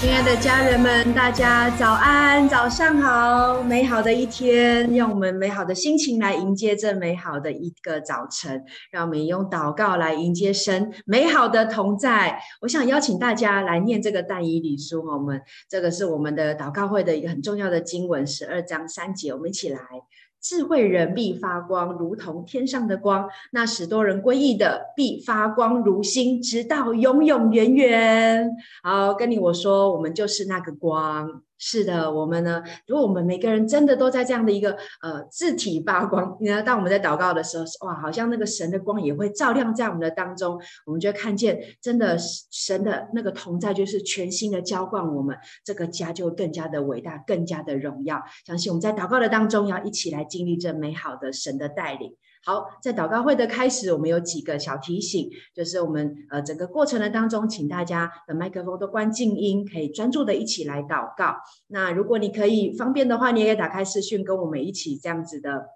亲爱的家人们，大家早安，早上好！美好的一天，用我们美好的心情来迎接这美好的一个早晨。让我们用祷告来迎接神美好的同在。我想邀请大家来念这个但以理书，我们这个是我们的祷告会的一个很重要的经文，十二章三节，我们一起来。智慧人必发光，如同天上的光；那使多人归义的，必发光如星，直到永永远远。好，跟你我说，我们就是那个光。是的，我们呢？如果我们每个人真的都在这样的一个呃字体发光，你呢？当我们在祷告的时候，哇，好像那个神的光也会照亮在我们的当中，我们就看见真的神的那个同在，就是全新的浇灌我们，这个家就更加的伟大，更加的荣耀。相信我们在祷告的当中，要一起来经历这美好的神的带领。好，在祷告会的开始，我们有几个小提醒，就是我们呃整个过程的当中，请大家的麦克风都关静音，可以专注的一起来祷告。那如果你可以方便的话，你也可以打开视讯，跟我们一起这样子的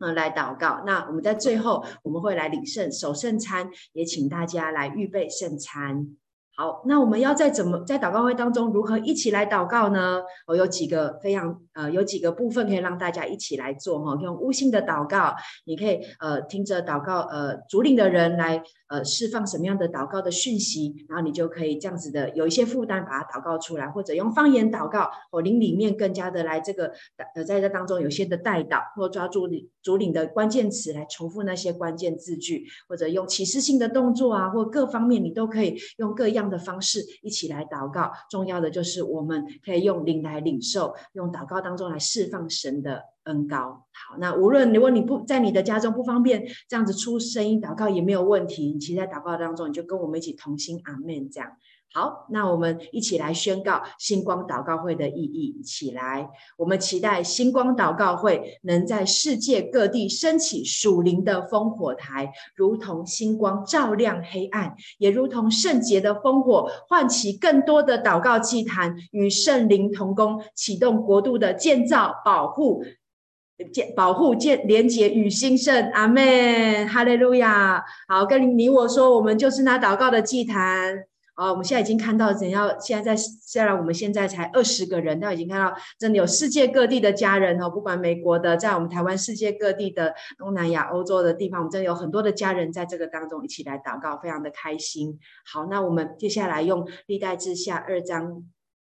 呃来祷告。那我们在最后我们会来领圣守圣餐，也请大家来预备圣餐。好，那我们要在怎么在祷告会当中如何一起来祷告呢？我有几个非常呃有几个部分可以让大家一起来做哈，用悟性的祷告，你可以呃听着祷告呃主领的人来呃释放什么样的祷告的讯息，然后你就可以这样子的有一些负担把它祷告出来，或者用方言祷告，哦灵里面更加的来这个呃在这当中有些的带导，或抓住主领的关键词来重复那些关键字句，或者用启示性的动作啊，或各方面你都可以用各样的方式一起来祷告，重要的就是我们可以用灵来领受，用祷告当中来释放神的恩高。好，那无论如果你不在你的家中不方便这样子出声音祷告也没有问题，你其实在祷告当中你就跟我们一起同心阿门这样。好，那我们一起来宣告星光祷告会的意义。起来，我们期待星光祷告会能在世界各地升起属灵的烽火台，如同星光照亮黑暗，也如同圣洁的烽火唤起更多的祷告祭坛，与圣灵同工，启动国度的建造、保护、建、保护、建、连结与兴盛。阿门，哈利路亚。好，跟你我说，我们就是那祷告的祭坛。哦，我们现在已经看到怎样？现在在，虽然我们现在才二十个人，但已经看到真的有世界各地的家人哦，不管美国的，在我们台湾、世界各地的东南亚、欧洲的地方，我们真的有很多的家人在这个当中一起来祷告，非常的开心。好，那我们接下来用历代志下二章，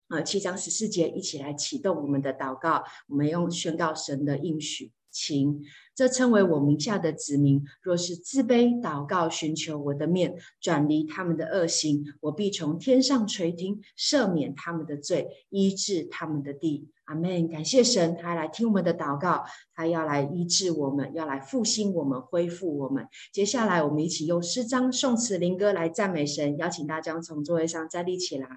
呃，七章十四节一起来启动我们的祷告，我们用宣告神的应许。情，这称为我名下的子民，若是自卑祷告，寻求我的面，转离他们的恶行，我必从天上垂听，赦免他们的罪，医治他们的地。阿门。感谢神，他来听我们的祷告，他要来医治我们，要来复兴我们，恢复我们。接下来，我们一起用诗章、颂词、灵歌来赞美神。邀请大家从座位上站立起来。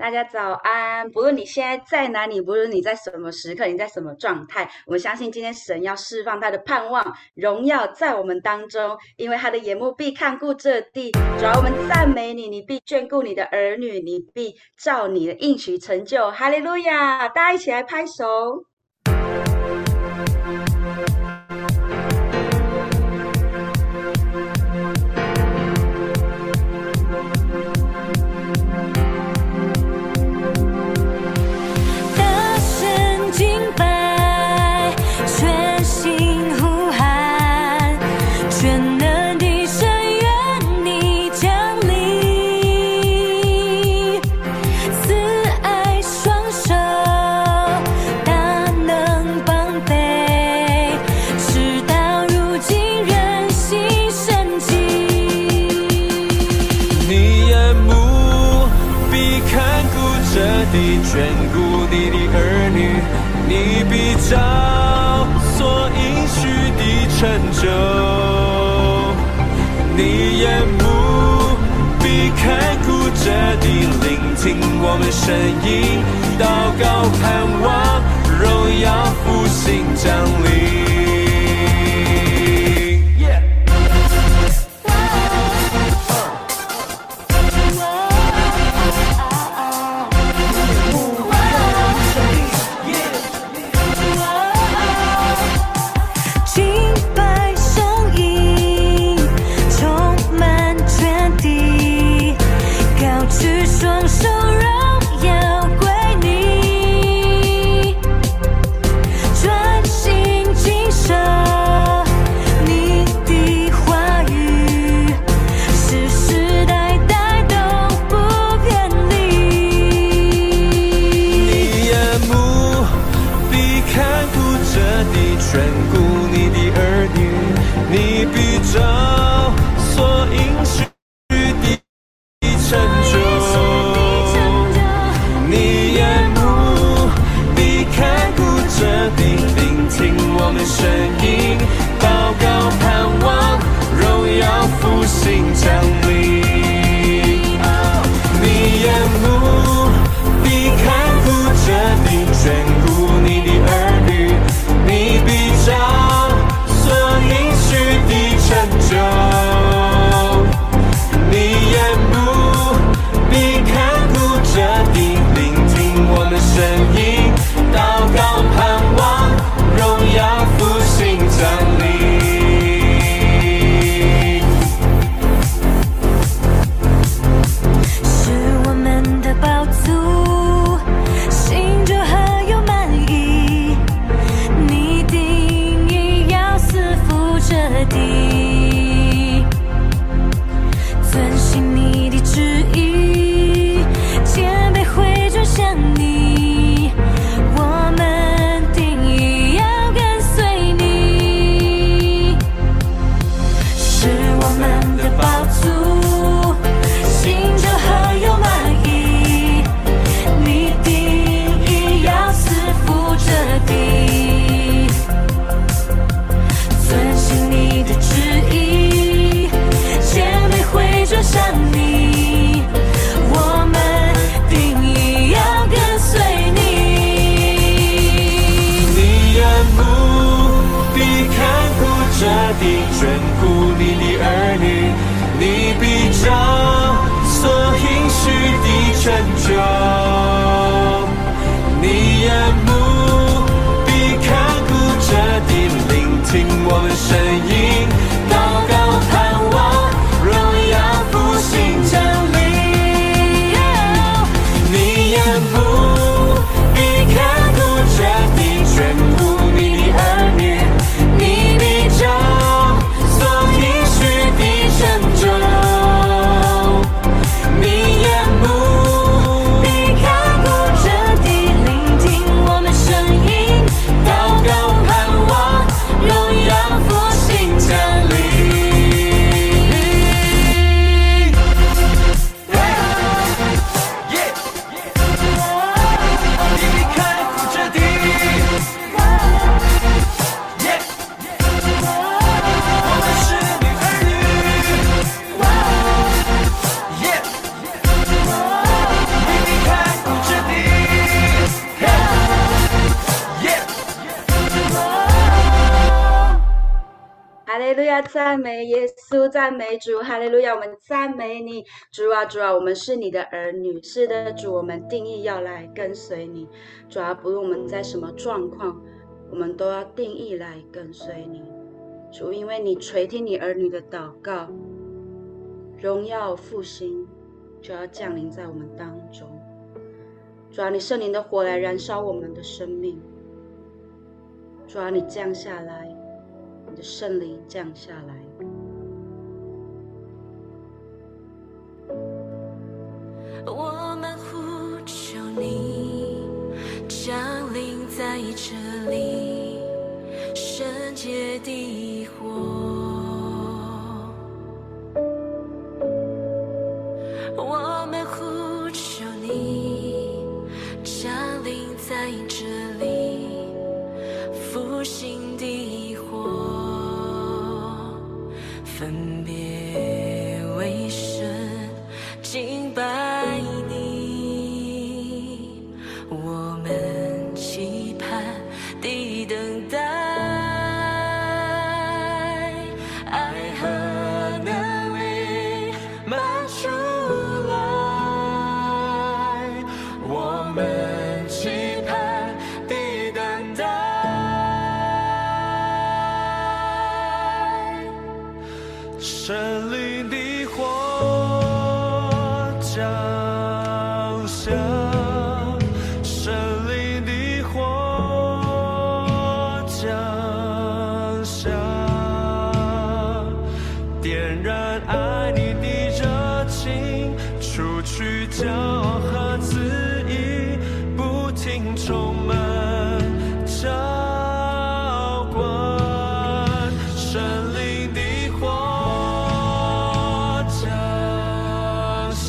大家早安！不论你现在在哪里，不论你在什么时刻，你在什么状态，我相信今天神要释放他的盼望、荣耀在我们当中，因为他的眼目必看顾这地。主要我们赞美你，你必眷顾你的儿女，你必照你的应许成就。哈利路亚！大家一起来拍手。到所应许的成就。你也不必看顾着地，聆听我们声音，祷告盼望，荣耀复兴降临。哈利路亚赞美耶稣，赞美主，哈利路亚！我们赞美你，主啊，主啊，我们是你的儿女，是的，主，我们定义要来跟随你，主啊，不论我们在什么状况，我们都要定义来跟随你，主，因为你垂听你儿女的祷告，荣耀复兴就要降临在我们当中，主啊，你圣灵的火来燃烧我们的生命，主啊，你降下来。你的圣灵降下来，我们呼求你降临在这里，圣洁的火。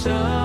sun.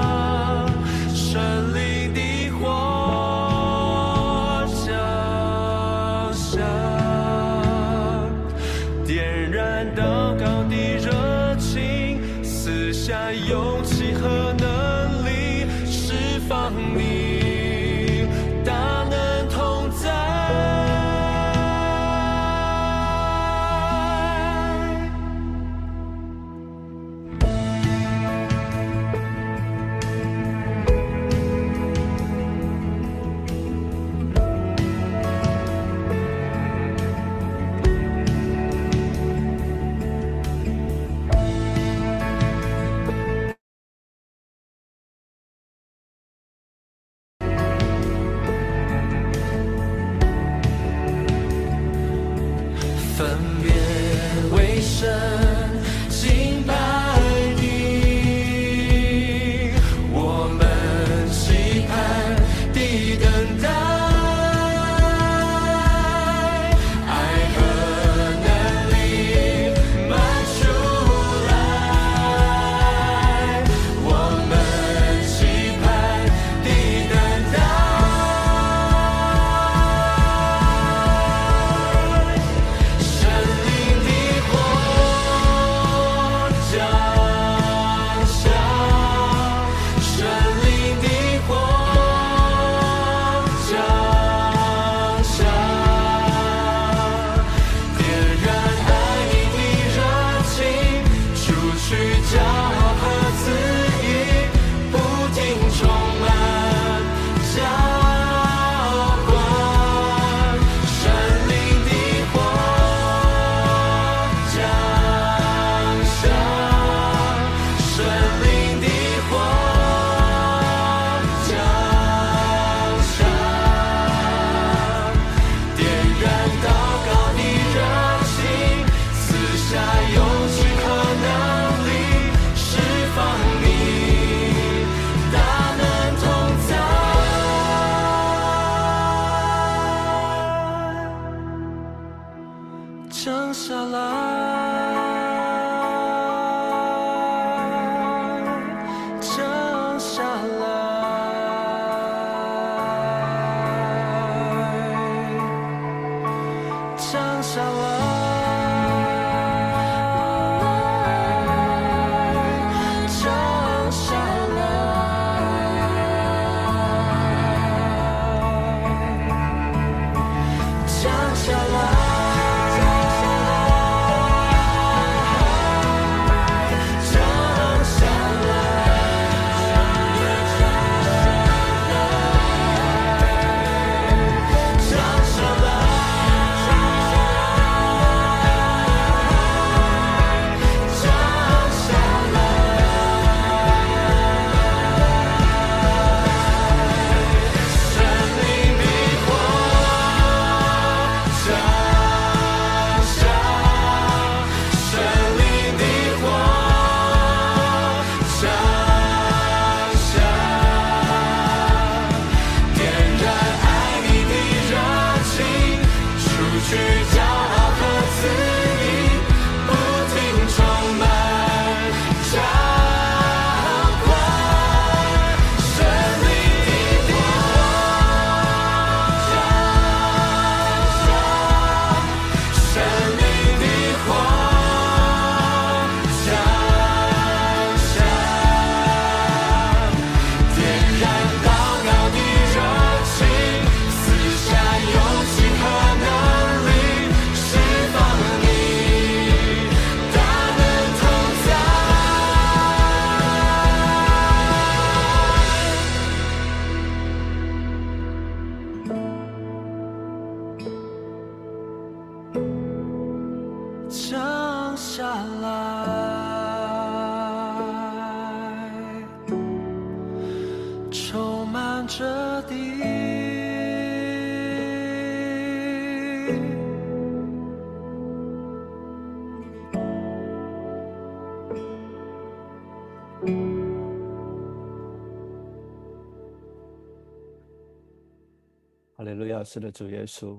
是的，主耶稣，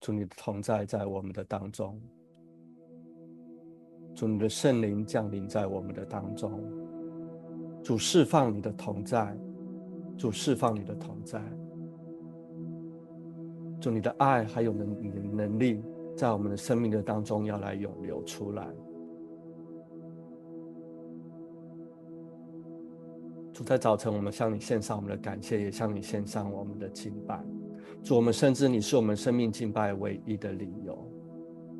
主你的同在在我们的当中，主你的圣灵降临在我们的当中，主释放你的同在，主释放你的同在，主你的爱还有能你的能力，在我们的生命的当中要来涌流出来。主在早晨，我们向你献上我们的感谢，也向你献上我们的敬拜。主，我们深知你是我们生命敬拜唯一的理由。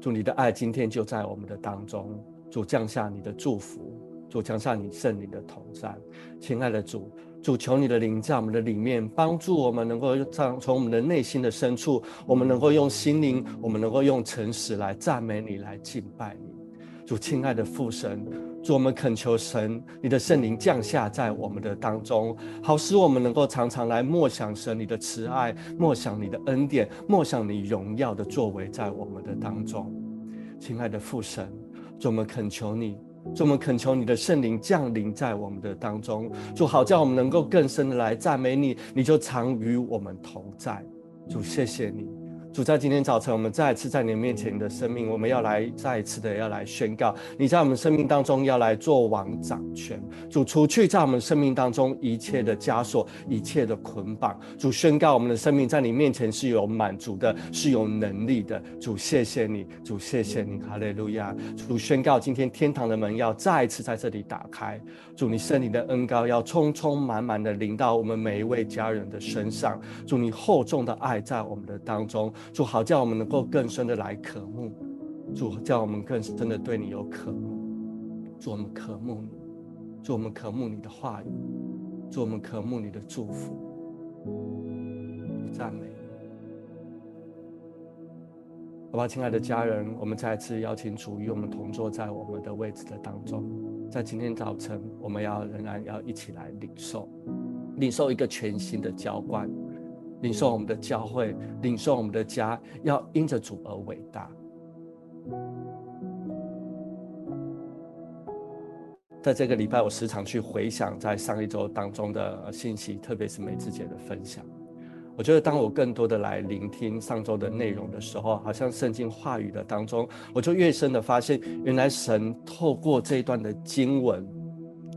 主，你的爱今天就在我们的当中。主，降下你的祝福，主，降下你圣灵的同在。亲爱的主，主，求你的灵在我们的里面，帮助我们能够从从我们的内心的深处，我们能够用心灵，我们能够用诚实来赞美你，来敬拜你。主，亲爱的父神。主，我们恳求神，你的圣灵降下在我们的当中，好使我们能够常常来默想神你的慈爱，默想你的恩典，默想你荣耀的作为在我们的当中。亲爱的父神，主，我们恳求你，主，我们恳求你的圣灵降临在我们的当中，主，好叫我们能够更深的来赞美你，你就常与我们同在。主，谢谢你。主，在今天早晨，我们再一次在你面前的生命，我们要来再一次的要来宣告，你在我们生命当中要来做王掌权。主，除去在我们生命当中一切的枷锁，一切的捆绑。主，宣告我们的生命在你面前是有满足的，是有能力的。主，谢谢你，主，谢谢你，哈利路亚。主，宣告今天天堂的门要再一次在这里打开。主，你圣灵的恩膏要充充满满的临到我们每一位家人的身上。主，你厚重的爱在我们的当中。主，好叫我们能够更深的来渴慕，主，叫我们更深的对你有渴慕，主，我们渴慕你，主，我们渴慕你的话语，主，我们渴慕你的祝福，赞美。好吧，亲爱的家人，我们再次邀请主与我们同坐在我们的位置的当中，在今天早晨，我们要仍然要一起来领受，领受一个全新的浇灌。领受我们的教会，领受我们的家，要因着主而伟大。在这个礼拜，我时常去回想在上一周当中的信息，特别是美智姐的分享。我觉得，当我更多的来聆听上周的内容的时候，好像圣经话语的当中，我就越深的发现，原来神透过这一段的经文，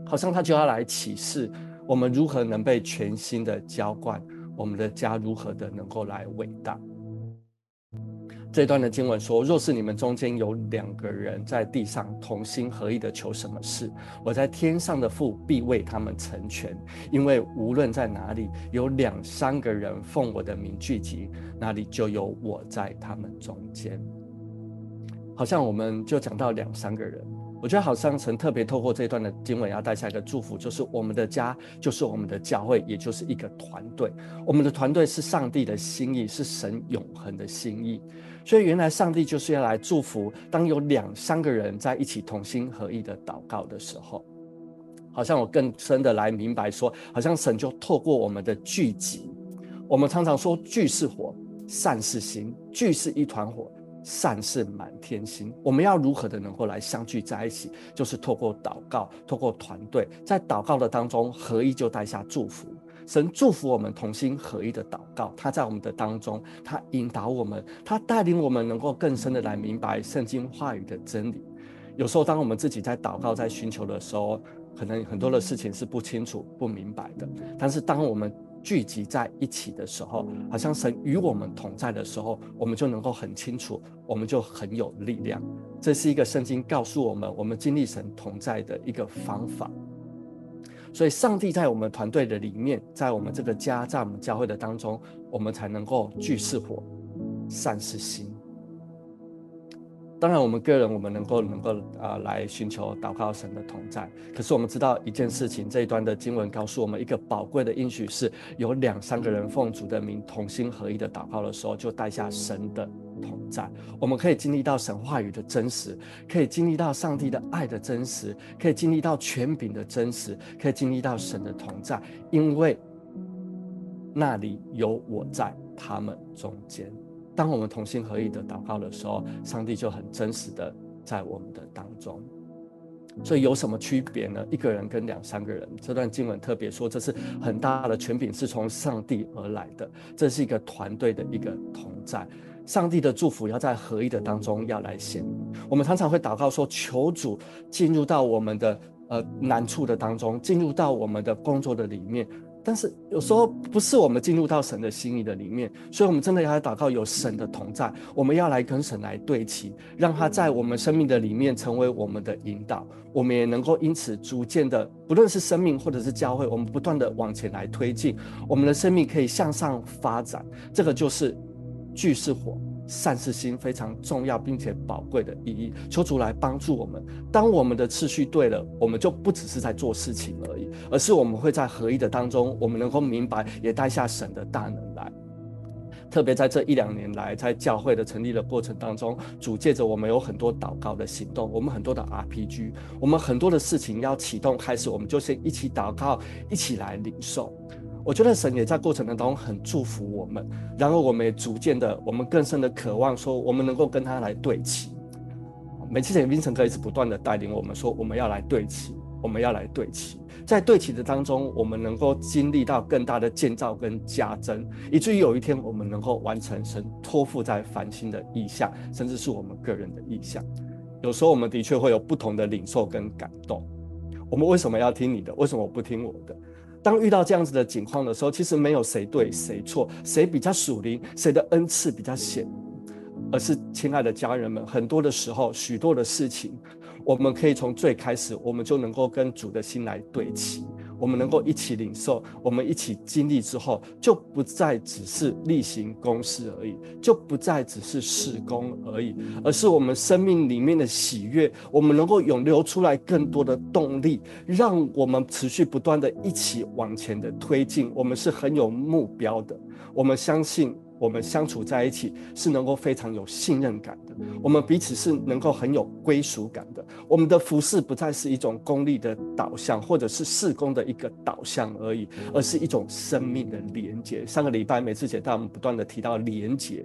好像他就要来启示我们如何能被全新的浇灌。我们的家如何的能够来伟大？这段的经文说：若是你们中间有两个人在地上同心合意的求什么事，我在天上的父必为他们成全。因为无论在哪里有两三个人奉我的名聚集，那里就有我在他们中间。好像我们就讲到两三个人。我觉得好像神特别透过这一段的经文要带下一个祝福，就是我们的家就是我们的教会，也就是一个团队。我们的团队是上帝的心意，是神永恒的心意。所以原来上帝就是要来祝福，当有两三个人在一起同心合意的祷告的时候，好像我更深的来明白说，好像神就透过我们的聚集。我们常常说聚是火，散是心，聚是一团火。善是满天星，我们要如何的能够来相聚在一起？就是透过祷告，透过团队，在祷告的当中合一，就带下祝福。神祝福我们同心合一的祷告，他在我们的当中，他引导我们，他带领我们能够更深的来明白圣经话语的真理。有时候，当我们自己在祷告、在寻求的时候，可能很多的事情是不清楚、不明白的。但是，当我们聚集在一起的时候，好像神与我们同在的时候，我们就能够很清楚，我们就很有力量。这是一个圣经告诉我们，我们经历神同在的一个方法。所以，上帝在我们团队的里面，在我们这个家，在我们教会的当中，我们才能够聚是火，散是心。当然，我们个人我们能够能够啊、呃、来寻求祷告神的同在。可是我们知道一件事情，这一段的经文告诉我们一个宝贵的应许，是有两三个人奉主的名同心合一的祷告的时候，就带下神的同在。我们可以经历到神话语的真实，可以经历到上帝的爱的真实，可以经历到权柄的真实，可以经历到神的同在，因为那里有我在他们中间。当我们同心合意的祷告的时候，上帝就很真实的在我们的当中。所以有什么区别呢？一个人跟两三个人，这段经文特别说，这是很大的权柄是从上帝而来的，这是一个团队的一个同在。上帝的祝福要在合一的当中要来显。我们常常会祷告说，求主进入到我们的呃难处的当中，进入到我们的工作的里面。但是有时候不是我们进入到神的心意的里面，所以我们真的要来祷告，有神的同在，我们要来跟神来对齐，让他在我们生命的里面成为我们的引导，我们也能够因此逐渐的，不论是生命或者是教会，我们不断的往前来推进，我们的生命可以向上发展。这个就是聚是火。善是心非常重要并且宝贵的意义，求主来帮助我们。当我们的次序对了，我们就不只是在做事情而已，而是我们会在合一的当中，我们能够明白，也带下神的大能来。特别在这一两年来，在教会的成立的过程当中，主借着我们有很多祷告的行动，我们很多的 RPG，我们很多的事情要启动开始，我们就先一起祷告，一起来领受。我觉得神也在过程当中很祝福我们，然后我们也逐渐的，我们更深的渴望说，我们能够跟他来对齐。每次灵神可以是不断的带领我们说，我们要来对齐，我们要来对齐。在对齐的当中，我们能够经历到更大的建造跟加增，以至于有一天我们能够完成神托付在繁星的意象，甚至是我们个人的意象。有时候我们的确会有不同的领受跟感动。我们为什么要听你的？为什么不听我的？当遇到这样子的情况的时候，其实没有谁对谁错，谁比较属灵，谁的恩赐比较显，而是亲爱的家人们，很多的时候，许多的事情，我们可以从最开始，我们就能够跟主的心来对齐。我们能够一起领受，我们一起经历之后，就不再只是例行公事而已，就不再只是事工而已，而是我们生命里面的喜悦，我们能够涌流出来更多的动力，让我们持续不断的一起往前的推进。我们是很有目标的，我们相信。我们相处在一起是能够非常有信任感的，我们彼此是能够很有归属感的。我们的服事不再是一种功利的导向，或者是事工的一个导向而已，而是一种生命的连接。上个礼拜美智姐带我们不断的提到连接，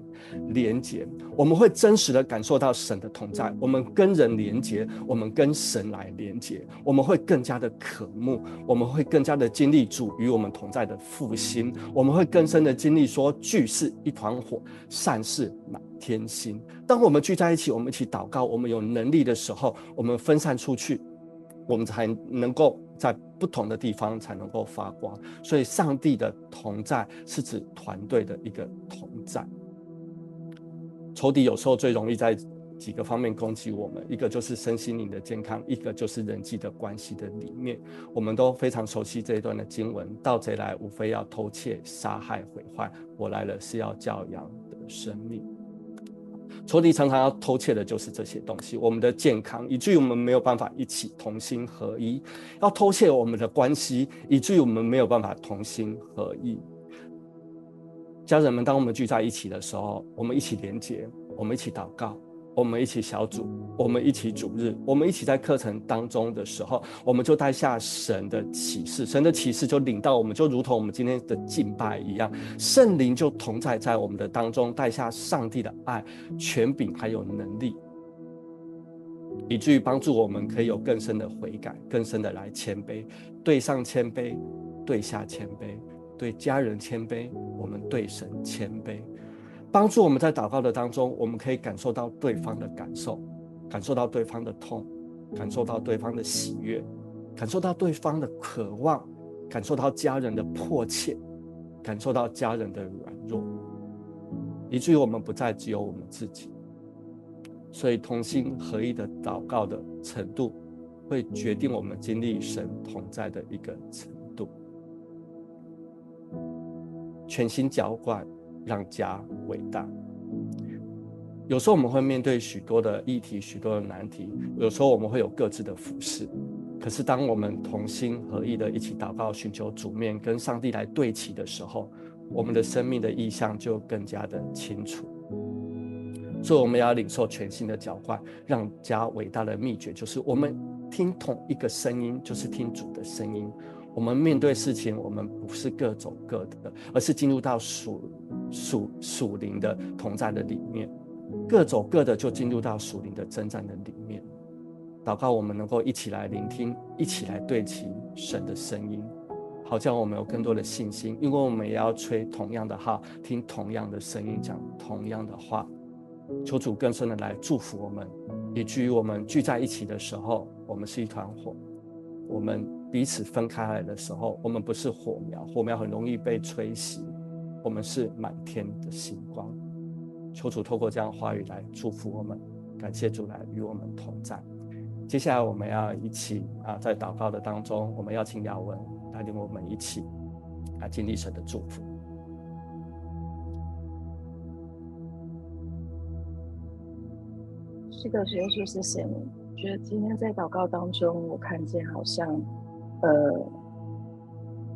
连接，我们会真实的感受到神的同在。我们跟人连接，我们跟神来连接，我们会更加的渴慕，我们会更加的经历主与我们同在的复兴，我们会更深的经历说聚是。一团火，善事满天心。当我们聚在一起，我们一起祷告，我们有能力的时候，我们分散出去，我们才能够在不同的地方才能够发光。所以，上帝的同在是指团队的一个同在。仇敌有时候最容易在几个方面攻击我们，一个就是身心灵的健康，一个就是人际的关系的里面，我们都非常熟悉这一段的经文：盗贼来，无非要偷窃、杀害、毁坏；我来了，是要叫羊的生命。仇敌常常要偷窃的就是这些东西，我们的健康，以至于我们没有办法一起同心合一；要偷窃我们的关系，以至于我们没有办法同心合一。家人们，当我们聚在一起的时候，我们一起连接，我们一起祷告。我们一起小组，我们一起主日，我们一起在课程当中的时候，我们就带下神的启示，神的启示就领到我们，就如同我们今天的敬拜一样，圣灵就同在在我们的当中，带下上帝的爱、权柄还有能力，以至于帮助我们可以有更深的悔改，更深的来谦卑，对上谦卑，对下谦卑，对家人谦卑，我们对神谦卑。帮助我们在祷告的当中，我们可以感受到对方的感受，感受到对方的痛，感受到对方的喜悦，感受到对方的渴望，感受到家人的迫切，感受到家人的软弱，以至于我们不再只有我们自己。所以同心合一的祷告的程度，会决定我们经历神同在的一个程度。全心浇灌。让家伟大。有时候我们会面对许多的议题、许多的难题，有时候我们会有各自的服饰。可是当我们同心合意的一起祷告、寻求主面、跟上帝来对齐的时候，我们的生命的意向就更加的清楚。所以我们要领受全新的浇灌，让家伟大的秘诀就是我们听同一个声音，就是听主的声音。我们面对事情，我们不是各走各的，而是进入到属属属灵的同在的里面，各走各的，就进入到属灵的征战的里面。祷告，我们能够一起来聆听，一起来对齐神的声音，好叫我们有更多的信心，因为我们也要吹同样的号，听同样的声音，讲同样的话。求主更深的来祝福我们，以至于我们聚在一起的时候，我们是一团火；我们彼此分开来的时候，我们不是火苗，火苗很容易被吹熄。我们是满天的星光。求主透过这样话语来祝福我们，感谢主来与我们同在。接下来我们要一起啊，在祷告的当中，我们要请雅文带领我们一起啊，经历神的祝福。是的，主耶稣，谢谢你。觉得今天在祷告当中，我看见好像，呃，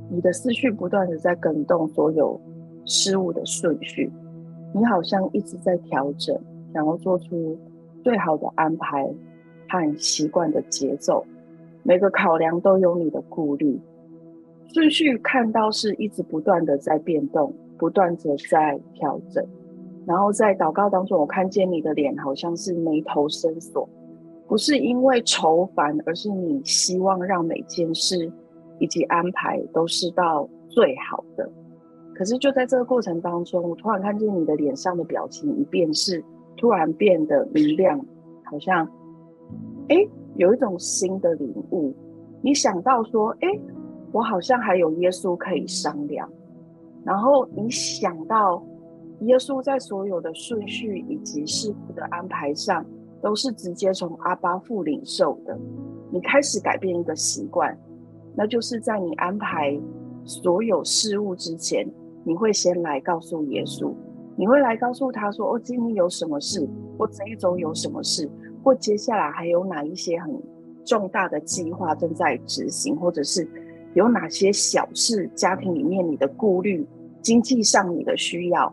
你的思绪不断的在更动所有事物的顺序，你好像一直在调整，想要做出最好的安排和习惯的节奏。每个考量都有你的顾虑，顺序看到是一直不断的在变动，不断的在调整。然后在祷告当中，我看见你的脸好像是眉头深锁，不是因为愁烦，而是你希望让每件事以及安排都是到最好的。可是就在这个过程当中，我突然看见你的脸上的表情一变，是突然变得明亮，好像，哎，有一种新的领悟。你想到说，哎，我好像还有耶稣可以商量。然后你想到。耶稣在所有的顺序以及事物的安排上，都是直接从阿爸父领受的。你开始改变一个习惯，那就是在你安排所有事物之前，你会先来告诉耶稣，你会来告诉他说：“哦，今天有什么事，或这一周有什么事，或接下来还有哪一些很重大的计划正在执行，或者是有哪些小事，家庭里面你的顾虑，经济上你的需要。”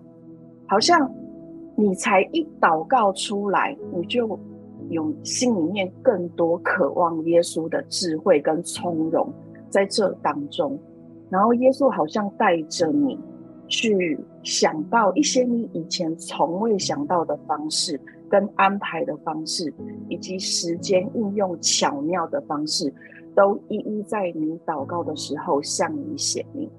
好像你才一祷告出来，你就有心里面更多渴望耶稣的智慧跟从容在这当中，然后耶稣好像带着你去想到一些你以前从未想到的方式跟安排的方式，以及时间运用巧妙的方式，都一一在你祷告的时候向你显明。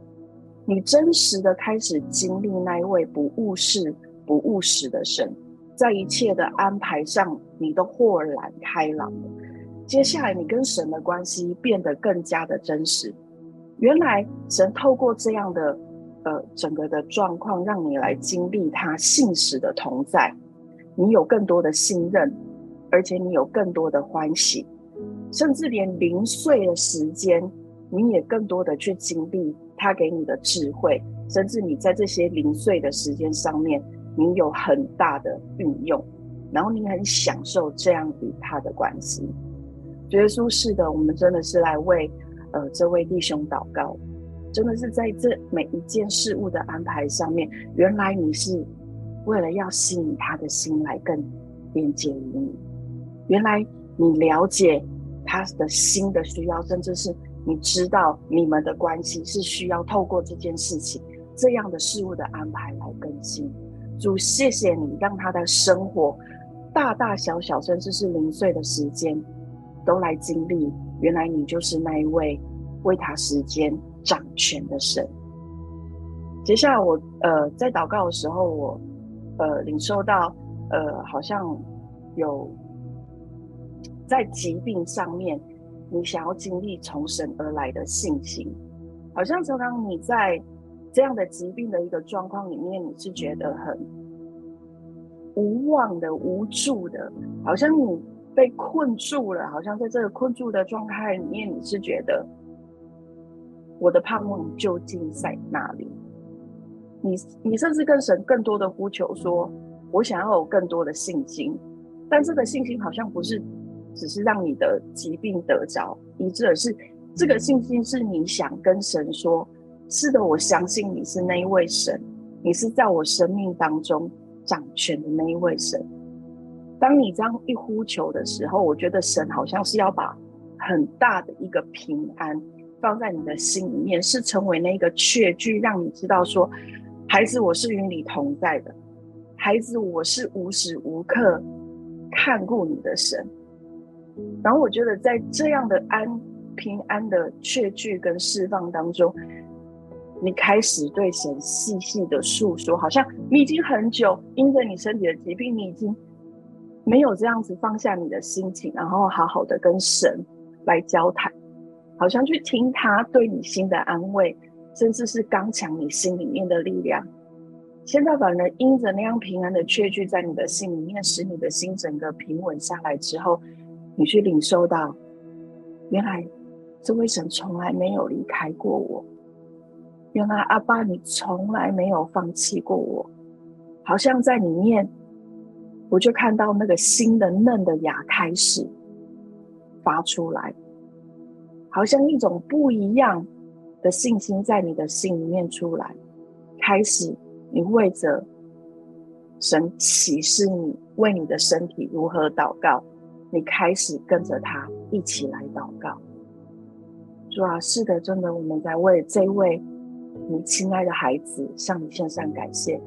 你真实的开始经历那一位不误事、不误时的神，在一切的安排上，你都豁然开朗。接下来，你跟神的关系变得更加的真实。原来，神透过这样的呃整个的状况，让你来经历他信实的同在。你有更多的信任，而且你有更多的欢喜，甚至连零碎的时间，你也更多的去经历。他给你的智慧，甚至你在这些零碎的时间上面，你有很大的运用，然后你很享受这样与他的关系。觉得舒适的，我们真的是来为呃这位弟兄祷告，真的是在这每一件事物的安排上面，原来你是为了要吸引他的心来更连接于你，原来你了解他的心的需要，甚至是。你知道你们的关系是需要透过这件事情、这样的事物的安排来更新。主，谢谢你让他的生活大大小小，甚至是零碎的时间，都来经历。原来你就是那一位为他时间掌权的神。接下来我呃在祷告的时候，我呃领受到呃好像有在疾病上面。你想要经历从神而来的信心，好像常常你在这样的疾病的一个状况里面，你是觉得很无望的、无助的，好像你被困住了，好像在这个困住的状态里面，你是觉得我的盼望究竟在哪里？你你甚至跟神更多的呼求说，我想要有更多的信心，但这个信心好像不是。只是让你的疾病得着医治，而是这个信心是你想跟神说：“是的，我相信你是那一位神，你是在我生命当中掌权的那一位神。”当你这样一呼求的时候，我觉得神好像是要把很大的一个平安放在你的心里面，是成为那个确据，让你知道说，孩子，我是与你同在的，孩子，我是无时无刻看顾你的神。然后我觉得在这样的安平安的确据跟释放当中，你开始对神细细的诉说，好像你已经很久因着你身体的疾病，你已经没有这样子放下你的心情，然后好好的跟神来交谈，好像去听他对你心的安慰，甚至是刚强你心里面的力量。现在反而因着那样平安的确据在你的心里面，使你的心整个平稳下来之后，你去领受到，原来这位神从来没有离开过我。原来阿爸，你从来没有放弃过我，好像在里面，我就看到那个新的嫩的芽开始发出来，好像一种不一样的信心在你的心里面出来，开始你为着神启示你为你的身体如何祷告，你开始跟着他一起来祷告。主啊，是的，真的，我们在为这位。你亲爱的孩子，向你献上感谢，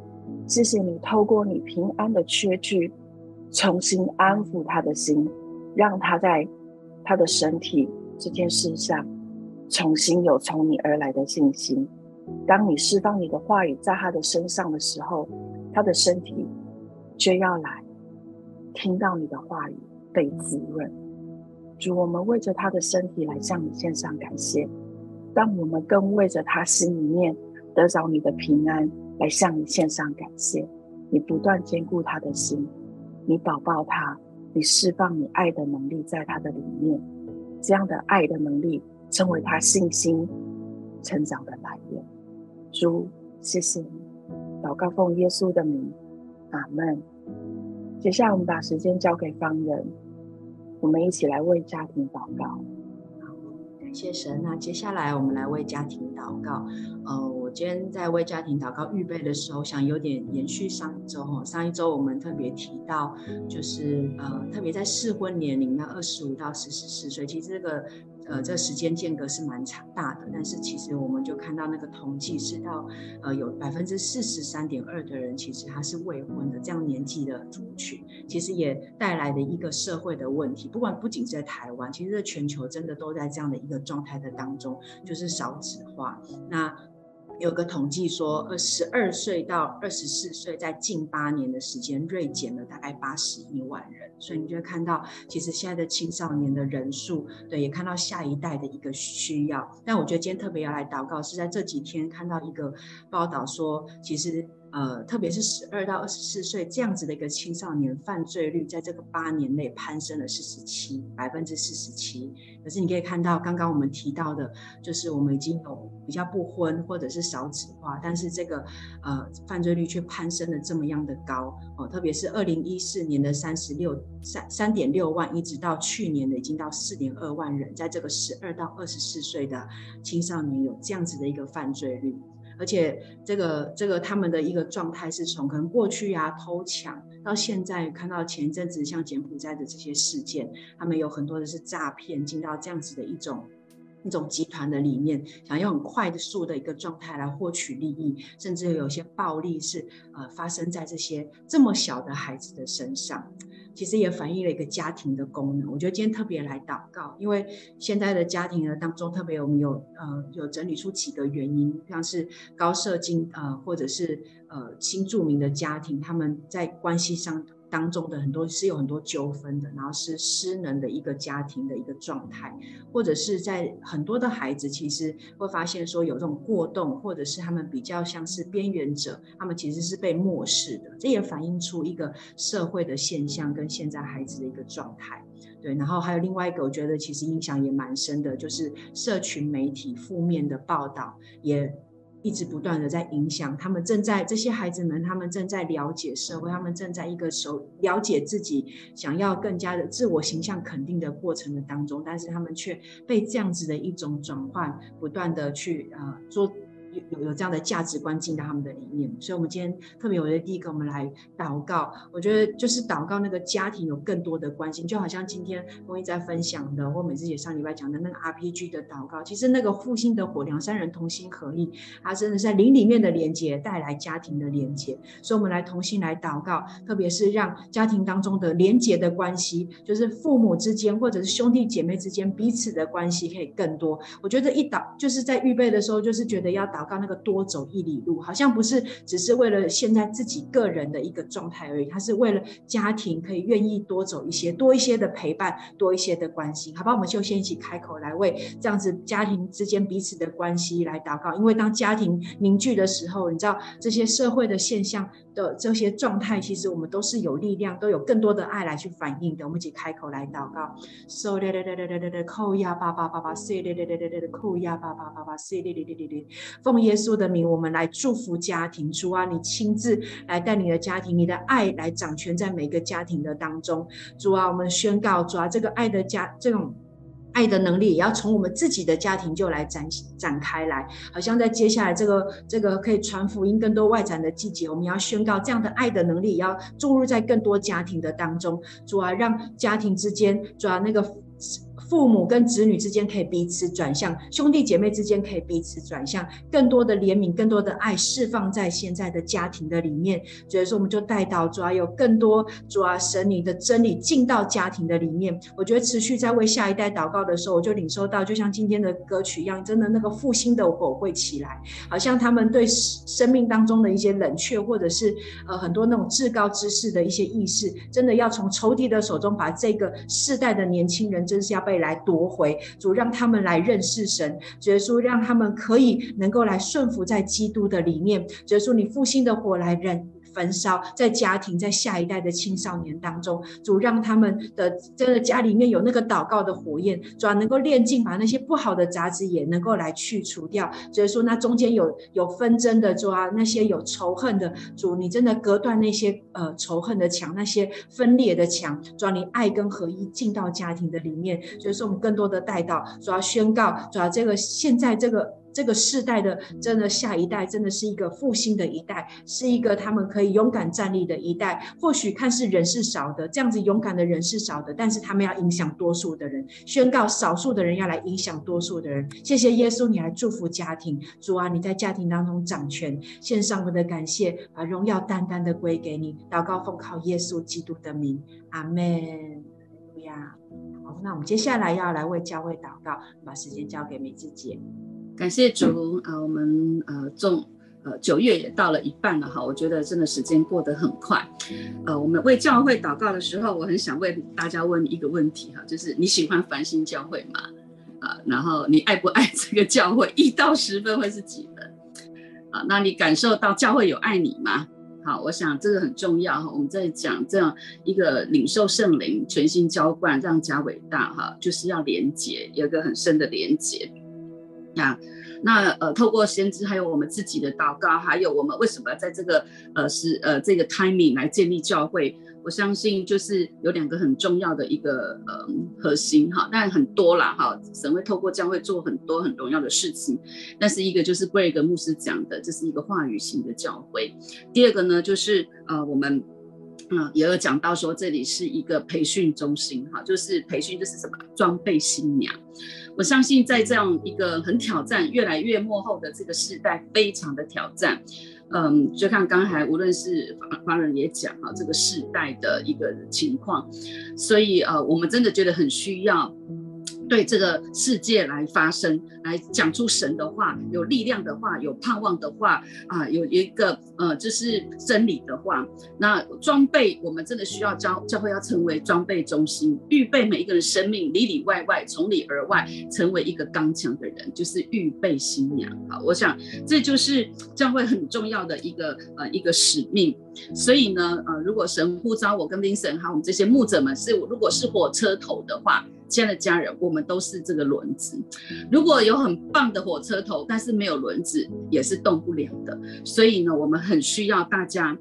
谢谢你透过你平安的缺据，重新安抚他的心，让他在他的身体这件事上，重新有从你而来的信心。当你释放你的话语在他的身上的时候，他的身体就要来听到你的话语被滋润。主，我们为着他的身体来向你献上感谢。当我们更为着他心里面得着你的平安，来向你献上感谢，你不断坚固他的心，你保抱他，你释放你爱的能力在他的里面，这样的爱的能力成为他信心成长的来源。主，谢谢你，祷告奉耶稣的名，阿门。接下来我们把时间交给方人，我们一起来为家庭祷告。感谢神。那接下来我们来为家庭祷告。呃，我今天在为家庭祷告预备的时候，想有点延续上一周哈。上一周我们特别提到，就是呃，特别在适婚年龄，那二十五到四十四岁，其实这个。呃，这时间间隔是蛮长大的，但是其实我们就看到那个统计是到，呃，有百分之四十三点二的人其实他是未婚的，这样年纪的族群，其实也带来的一个社会的问题。不管不仅是在台湾，其实在全球真的都在这样的一个状态的当中，就是少子化。那有个统计说，二十二岁到二十四岁，在近八年的时间锐减了大概八十一万人，所以你就会看到，其实现在的青少年的人数，对，也看到下一代的一个需要。但我觉得今天特别要来祷告，是在这几天看到一个报道说，其实。呃，特别是十二到二十四岁这样子的一个青少年犯罪率，在这个八年内攀升了四十七百分之四十七。可是你可以看到，刚刚我们提到的，就是我们已经有比较不婚或者是少子化，但是这个呃犯罪率却攀升了这么样的高哦。特别是二零一四年的三十六三三点六万，一直到去年的已经到四点二万人，在这个十二到二十四岁的青少年有这样子的一个犯罪率。而且这个这个他们的一个状态是从可能过去啊偷抢，到现在看到前阵子像柬埔寨的这些事件，他们有很多的是诈骗，进到这样子的一种一种集团的里面，想要很快速的一个状态来获取利益，甚至有些暴力是呃发生在这些这么小的孩子的身上。其实也反映了一个家庭的功能。我觉得今天特别来祷告，因为现在的家庭呢当中，特别我们有呃有整理出几个原因，像是高社经呃或者是呃新著名的家庭，他们在关系上。当中的很多是有很多纠纷的，然后是失能的一个家庭的一个状态，或者是在很多的孩子其实会发现说有这种过动，或者是他们比较像是边缘者，他们其实是被漠视的，这也反映出一个社会的现象跟现在孩子的一个状态。对，然后还有另外一个，我觉得其实影响也蛮深的，就是社群媒体负面的报道也。一直不断的在影响他们，正在这些孩子们，他们正在了解社会，他们正在一个手了解自己，想要更加的自我形象肯定的过程的当中，但是他们却被这样子的一种转换，不断的去呃做有有有这样的价值观进到他们的里面，所以，我们今天特别，我觉得第一个，我们来祷告。我觉得就是祷告那个家庭有更多的关心，就好像今天公益在分享的，或美智姐上礼拜讲的那个 RPG 的祷告，其实那个复兴的火，两三人同心合意，它真的是在灵里面的连接，带来家庭的连接。所以，我们来同心来祷告，特别是让家庭当中的连接的关系，就是父母之间或者是兄弟姐妹之间彼此的关系可以更多。我觉得一祷就是在预备的时候，就是觉得要祷。祷告那个多走一里路，好像不是只是为了现在自己个人的一个状态而已，他是为了家庭可以愿意多走一些，多一些的陪伴，多一些的关心，好吧？我们就先一起开口来为这样子家庭之间彼此的关系来祷告，因为当家庭凝聚的时候，你知道这些社会的现象。的这些状态，其实我们都是有力量，都有更多的爱来去反应的。我们一起开口来祷告，so 嘞嘞嘞嘞嘞嘞嘞，扣呀叭叭叭叭，say 嘞嘞嘞嘞嘞嘞，扣呀叭叭叭叭，say 嘞嘞嘞嘞嘞。奉耶稣的名，我们来祝福家庭。主啊，你亲自来带领的家庭，你的爱来掌权在每个家庭的当中。主啊，我们宣告，主啊，这个爱的家这种。爱的能力也要从我们自己的家庭就来展展开来，好像在接下来这个这个可以传福音更多外展的季节，我们要宣告这样的爱的能力也要注入在更多家庭的当中，主啊，让家庭之间，主啊，那个。父母跟子女之间可以彼此转向，兄弟姐妹之间可以彼此转向，更多的怜悯，更多的爱释放在现在的家庭的里面。所以说，我们就带到主啊，有更多主啊神你的真理进到家庭的里面。我觉得持续在为下一代祷告的时候，我就领受到，就像今天的歌曲一样，真的那个复兴的火会起来，好像他们对生命当中的一些冷却，或者是呃很多那种至高之事的一些意识，真的要从仇敌的手中把这个世代的年轻人，真是要被。来夺回主，让他们来认识神，耶稣让他们可以能够来顺服在基督的里面，耶稣你复兴的火来认。焚烧在家庭，在下一代的青少年当中，主让他们的这个家里面有那个祷告的火焰，主要能够炼净，把那些不好的杂质也能够来去除掉。所以说，那中间有有纷争的，主啊，那些有仇恨的，主你真的隔断那些呃仇恨的墙，那些分裂的墙，主要你爱跟合一进到家庭的里面。所以说，我们更多的带到，主要宣告，主要这个现在这个。这个世代的真的下一代，真的是一个复兴的一代，是一个他们可以勇敢站立的一代。或许看似人是少的，这样子勇敢的人是少的，但是他们要影响多数的人，宣告少数的人要来影响多数的人。谢谢耶稣，你来祝福家庭，主啊，你在家庭当中掌权，献上我的感谢，把荣耀单单的归给你。祷告奉靠耶稣基督的名，阿门。呀，好，那我们接下来要来为教会祷告，把时间交给美智姐。感谢主啊，我们呃中呃九月也到了一半了哈，我觉得真的时间过得很快。呃，我们为教会祷告的时候，我很想为大家问一个问题哈，就是你喜欢繁星教会吗？啊，然后你爱不爱这个教会？一到十分会是几分？啊，那你感受到教会有爱你吗？好，我想这个很重要哈。我们在讲这样一个领受圣灵全心浇灌，让家伟大哈，就是要连结，有一个很深的连结。呀，那呃，透过先知，还有我们自己的祷告，还有我们为什么要在这个呃是呃这个 timing 来建立教会，我相信就是有两个很重要的一个呃核心哈，但很多啦哈，神会透过教会做很多很重要的事情，但是一个就是 Greg 牧师讲的，这是一个话语型的教会，第二个呢就是呃我们。嗯，也有讲到说这里是一个培训中心，哈，就是培训就是什么装备新娘。我相信在这样一个很挑战、越来越幕后的这个时代，非常的挑战。嗯，就看刚才无论是华人也讲啊，这个时代的一个情况，所以呃，我们真的觉得很需要。对这个世界来发声，来讲出神的话，有力量的话，有盼望的话啊，有一个呃，就是真理的话。那装备，我们真的需要教教会要成为装备中心，预备每一个人生命里里外外，从里而外，成为一个刚强的人，就是预备新娘。好，我想这就是教会很重要的一个呃一个使命。所以呢，呃，如果神呼召我跟 Vincent 还有我们这些牧者们是，如果是火车头的话。亲爱的家人，我们都是这个轮子。如果有很棒的火车头，但是没有轮子，也是动不了的。所以呢，我们很需要大家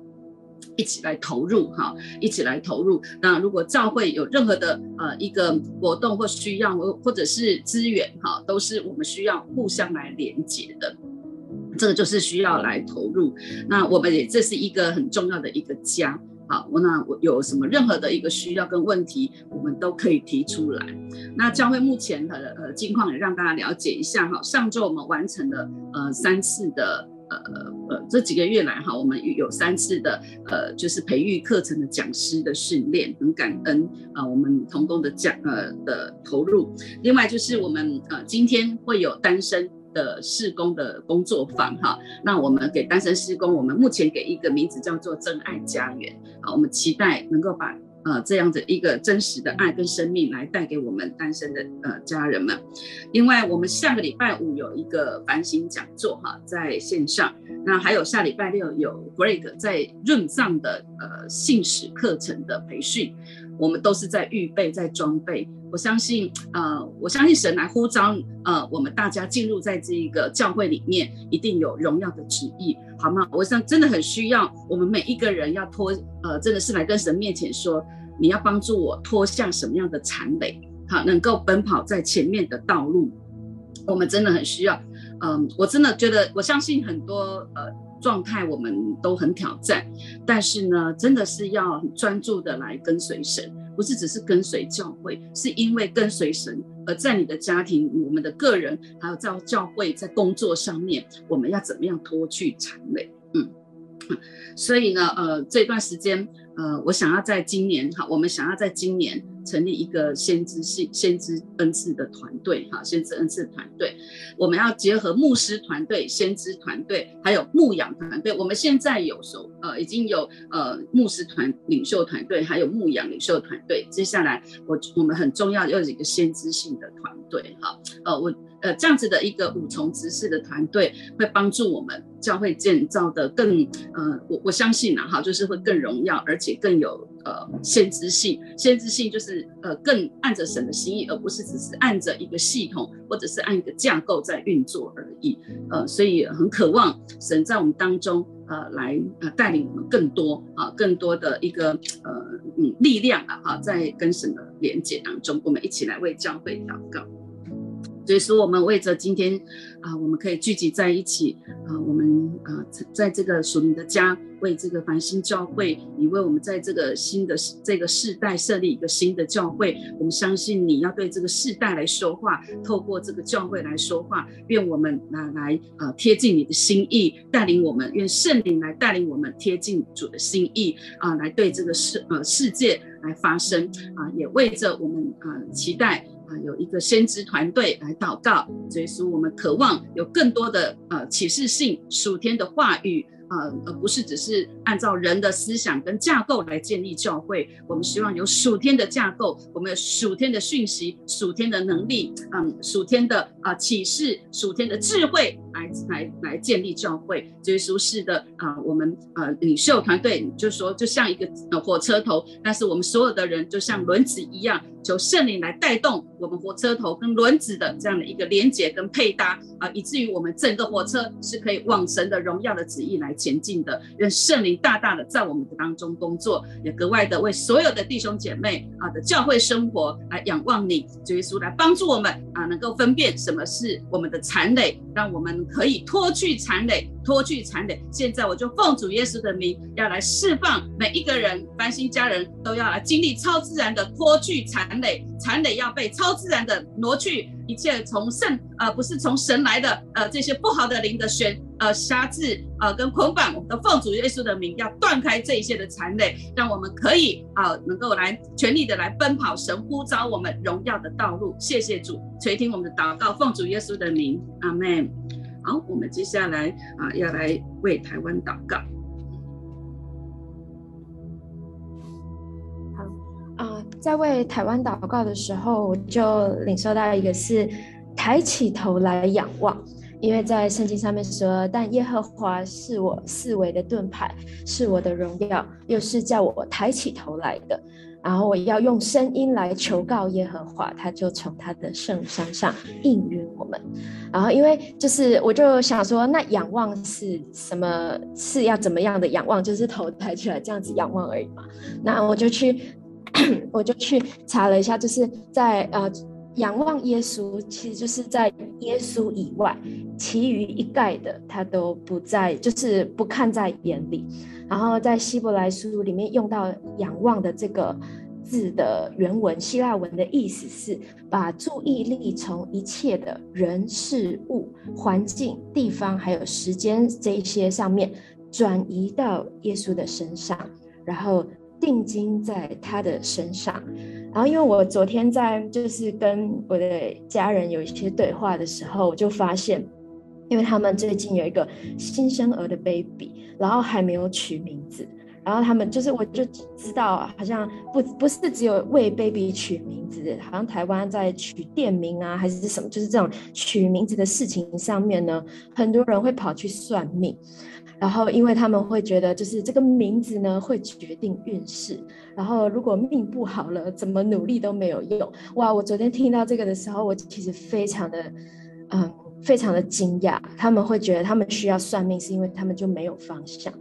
一起来投入，哈，一起来投入。那如果教会有任何的呃一个活动或需要，或或者是资源，哈，都是我们需要互相来连接的。这个就是需要来投入。那我们也这是一个很重要的一个家。好，我那我有什么任何的一个需要跟问题，我们都可以提出来。那教会目前的呃近况也让大家了解一下哈。上周我们完成了呃三次的呃呃这几个月来哈，我们有三次的呃就是培育课程的讲师的训练，很感恩啊、呃、我们同工的讲呃的投入。另外就是我们呃今天会有单身。的施工的工作坊哈，那我们给单身施工，我们目前给一个名字叫做真爱家园，好，我们期待能够把呃这样的一个真实的爱跟生命来带给我们单身的呃家人们。另外，我们下个礼拜五有一个反省讲座哈，在线上，那还有下礼拜六有 Greg 在润藏的呃信使课程的培训。我们都是在预备，在装备。我相信，呃，我相信神来呼召，呃，我们大家进入在这一个教会里面，一定有荣耀的旨意，好吗？我想真的很需要我们每一个人要脱，呃，真的是来跟神面前说，你要帮助我脱下什么样的残累，好，能够奔跑在前面的道路。我们真的很需要，嗯、我真的觉得，我相信很多，呃。状态我们都很挑战，但是呢，真的是要专注的来跟随神，不是只是跟随教会，是因为跟随神而在你的家庭、我们的个人，还有在教会、在工作上面，我们要怎么样脱去缠累？嗯，所以呢，呃，这段时间。呃，我想要在今年哈，我们想要在今年成立一个先知性先知恩赐的团队哈，先知恩赐团队，我们要结合牧师团队、先知团队，还有牧养团队。我们现在有手呃，已经有呃牧师团领袖团队，还有牧养领袖团队。接下来我我们很重要要有一个先知性的团队哈，呃我。呃，这样子的一个五重执事的团队，会帮助我们教会建造的更呃，我我相信啊，哈，就是会更荣耀，而且更有呃先知性。先知性就是呃更按着神的心意，而不是只是按着一个系统或者是按一个架构在运作而已。呃，所以很渴望神在我们当中呃来呃带领我们更多啊，更多的一个呃嗯力量啊，哈，在跟神的连接当中，我们一起来为教会祷告。所以说，我们为着今天啊，我们可以聚集在一起啊，我们啊，在这个属灵的家，为这个繁星教会，你为我们在这个新的这个世代设立一个新的教会。我们相信你要对这个世代来说话，透过这个教会来说话。愿我们来来呃贴近你的心意，带领我们。愿圣灵来带领我们贴近主的心意啊，来对这个世呃世界来发声啊，也为着我们啊期待。啊，有一个先知团队来祷告，所以说我们渴望有更多的呃启示性属天的话语。呃，而不是只是按照人的思想跟架构来建立教会。我们希望有属天的架构，我们有属天的讯息、属天的能力，嗯，属天的啊、启示、属天的智慧来来来建立教会。耶稣是的啊、我们呃领袖团队就说就像一个火车头，但是我们所有的人就像轮子一样，求圣灵来带动我们火车头跟轮子的这样的一个连接跟配搭啊、以至于我们整个火车是可以往神的荣耀的旨意来。前进的，愿圣灵大大的在我们的当中工作，也格外的为所有的弟兄姐妹啊的教会生活来仰望你，主耶稣来帮助我们啊，能够分辨什么是我们的残累，让我们可以脱去残累，脱去残累。现在我就奉主耶稣的名，要来释放每一个人，繁星家人都要来经历超自然的脱去残缠累，缠累要被超自然的挪去，一切从圣呃不是从神来的呃这些不好的灵的选。呃，辖制呃，跟捆绑，我们的奉主耶稣的名，要断开这一些的缠累，让我们可以啊、能够来全力的来奔跑神呼召我们荣耀的道路。谢谢主，垂听我们的祷告，奉主耶稣的名，阿门。好，我们接下来啊、要来为台湾祷告。在为台湾祷告的时候，我就领受到一个是抬起头来仰望。因为在圣经上面说，但耶和华是我四围的盾牌，是我的荣耀，又是叫我抬起头来的。然后我要用声音来求告耶和华，他就从他的圣山上应允我们。然后因为就是我就想说，那仰望是什么？是要怎么样的仰望？就是头抬起来这样子仰望而已嘛。那我就去，我就去查了一下，就是在呃。仰望耶稣，其实就是在耶稣以外，其余一概的他都不在，就是不看在眼里。然后在希伯来书里面用到仰望的这个字的原文，希腊文的意思是把注意力从一切的人事物、环境、地方还有时间这一些上面转移到耶稣的身上，然后定睛在他的身上。然后因为我昨天在就是跟我的家人有一些对话的时候，我就发现，因为他们最近有一个新生儿的 baby，然后还没有取名字。然后他们就是，我就知道，好像不不是只有为 baby 取名字，好像台湾在取店名啊，还是什么，就是这种取名字的事情上面呢，很多人会跑去算命，然后因为他们会觉得，就是这个名字呢会决定运势，然后如果命不好了，怎么努力都没有用。哇，我昨天听到这个的时候，我其实非常的，嗯，非常的惊讶。他们会觉得他们需要算命，是因为他们就没有方向。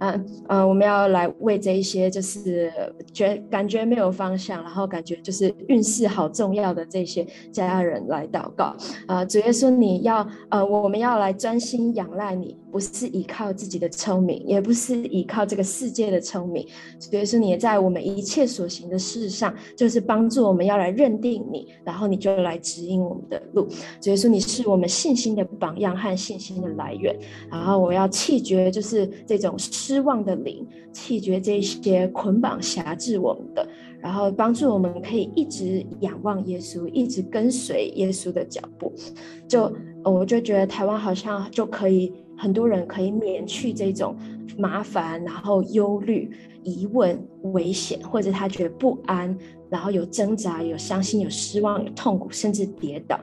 嗯嗯，我们要来为这一些就是觉感觉没有方向，然后感觉就是运势好重要的这些家人来祷告。啊，主耶稣，你要呃，我们要来专心仰赖你。不是依靠自己的聪明，也不是依靠这个世界的聪明，主耶稣你也在我们一切所行的事上，就是帮助我们要来认定你，然后你就来指引我们的路。主耶稣你是我们信心的榜样和信心的来源。然后我要弃绝就是这种失望的灵，弃绝这些捆绑辖制我们的，然后帮助我们可以一直仰望耶稣，一直跟随耶稣的脚步。就我就觉得台湾好像就可以。很多人可以免去这种麻烦，然后忧虑、疑问、危险，或者他觉得不安，然后有挣扎、有伤心、有失望、有痛苦，甚至跌倒。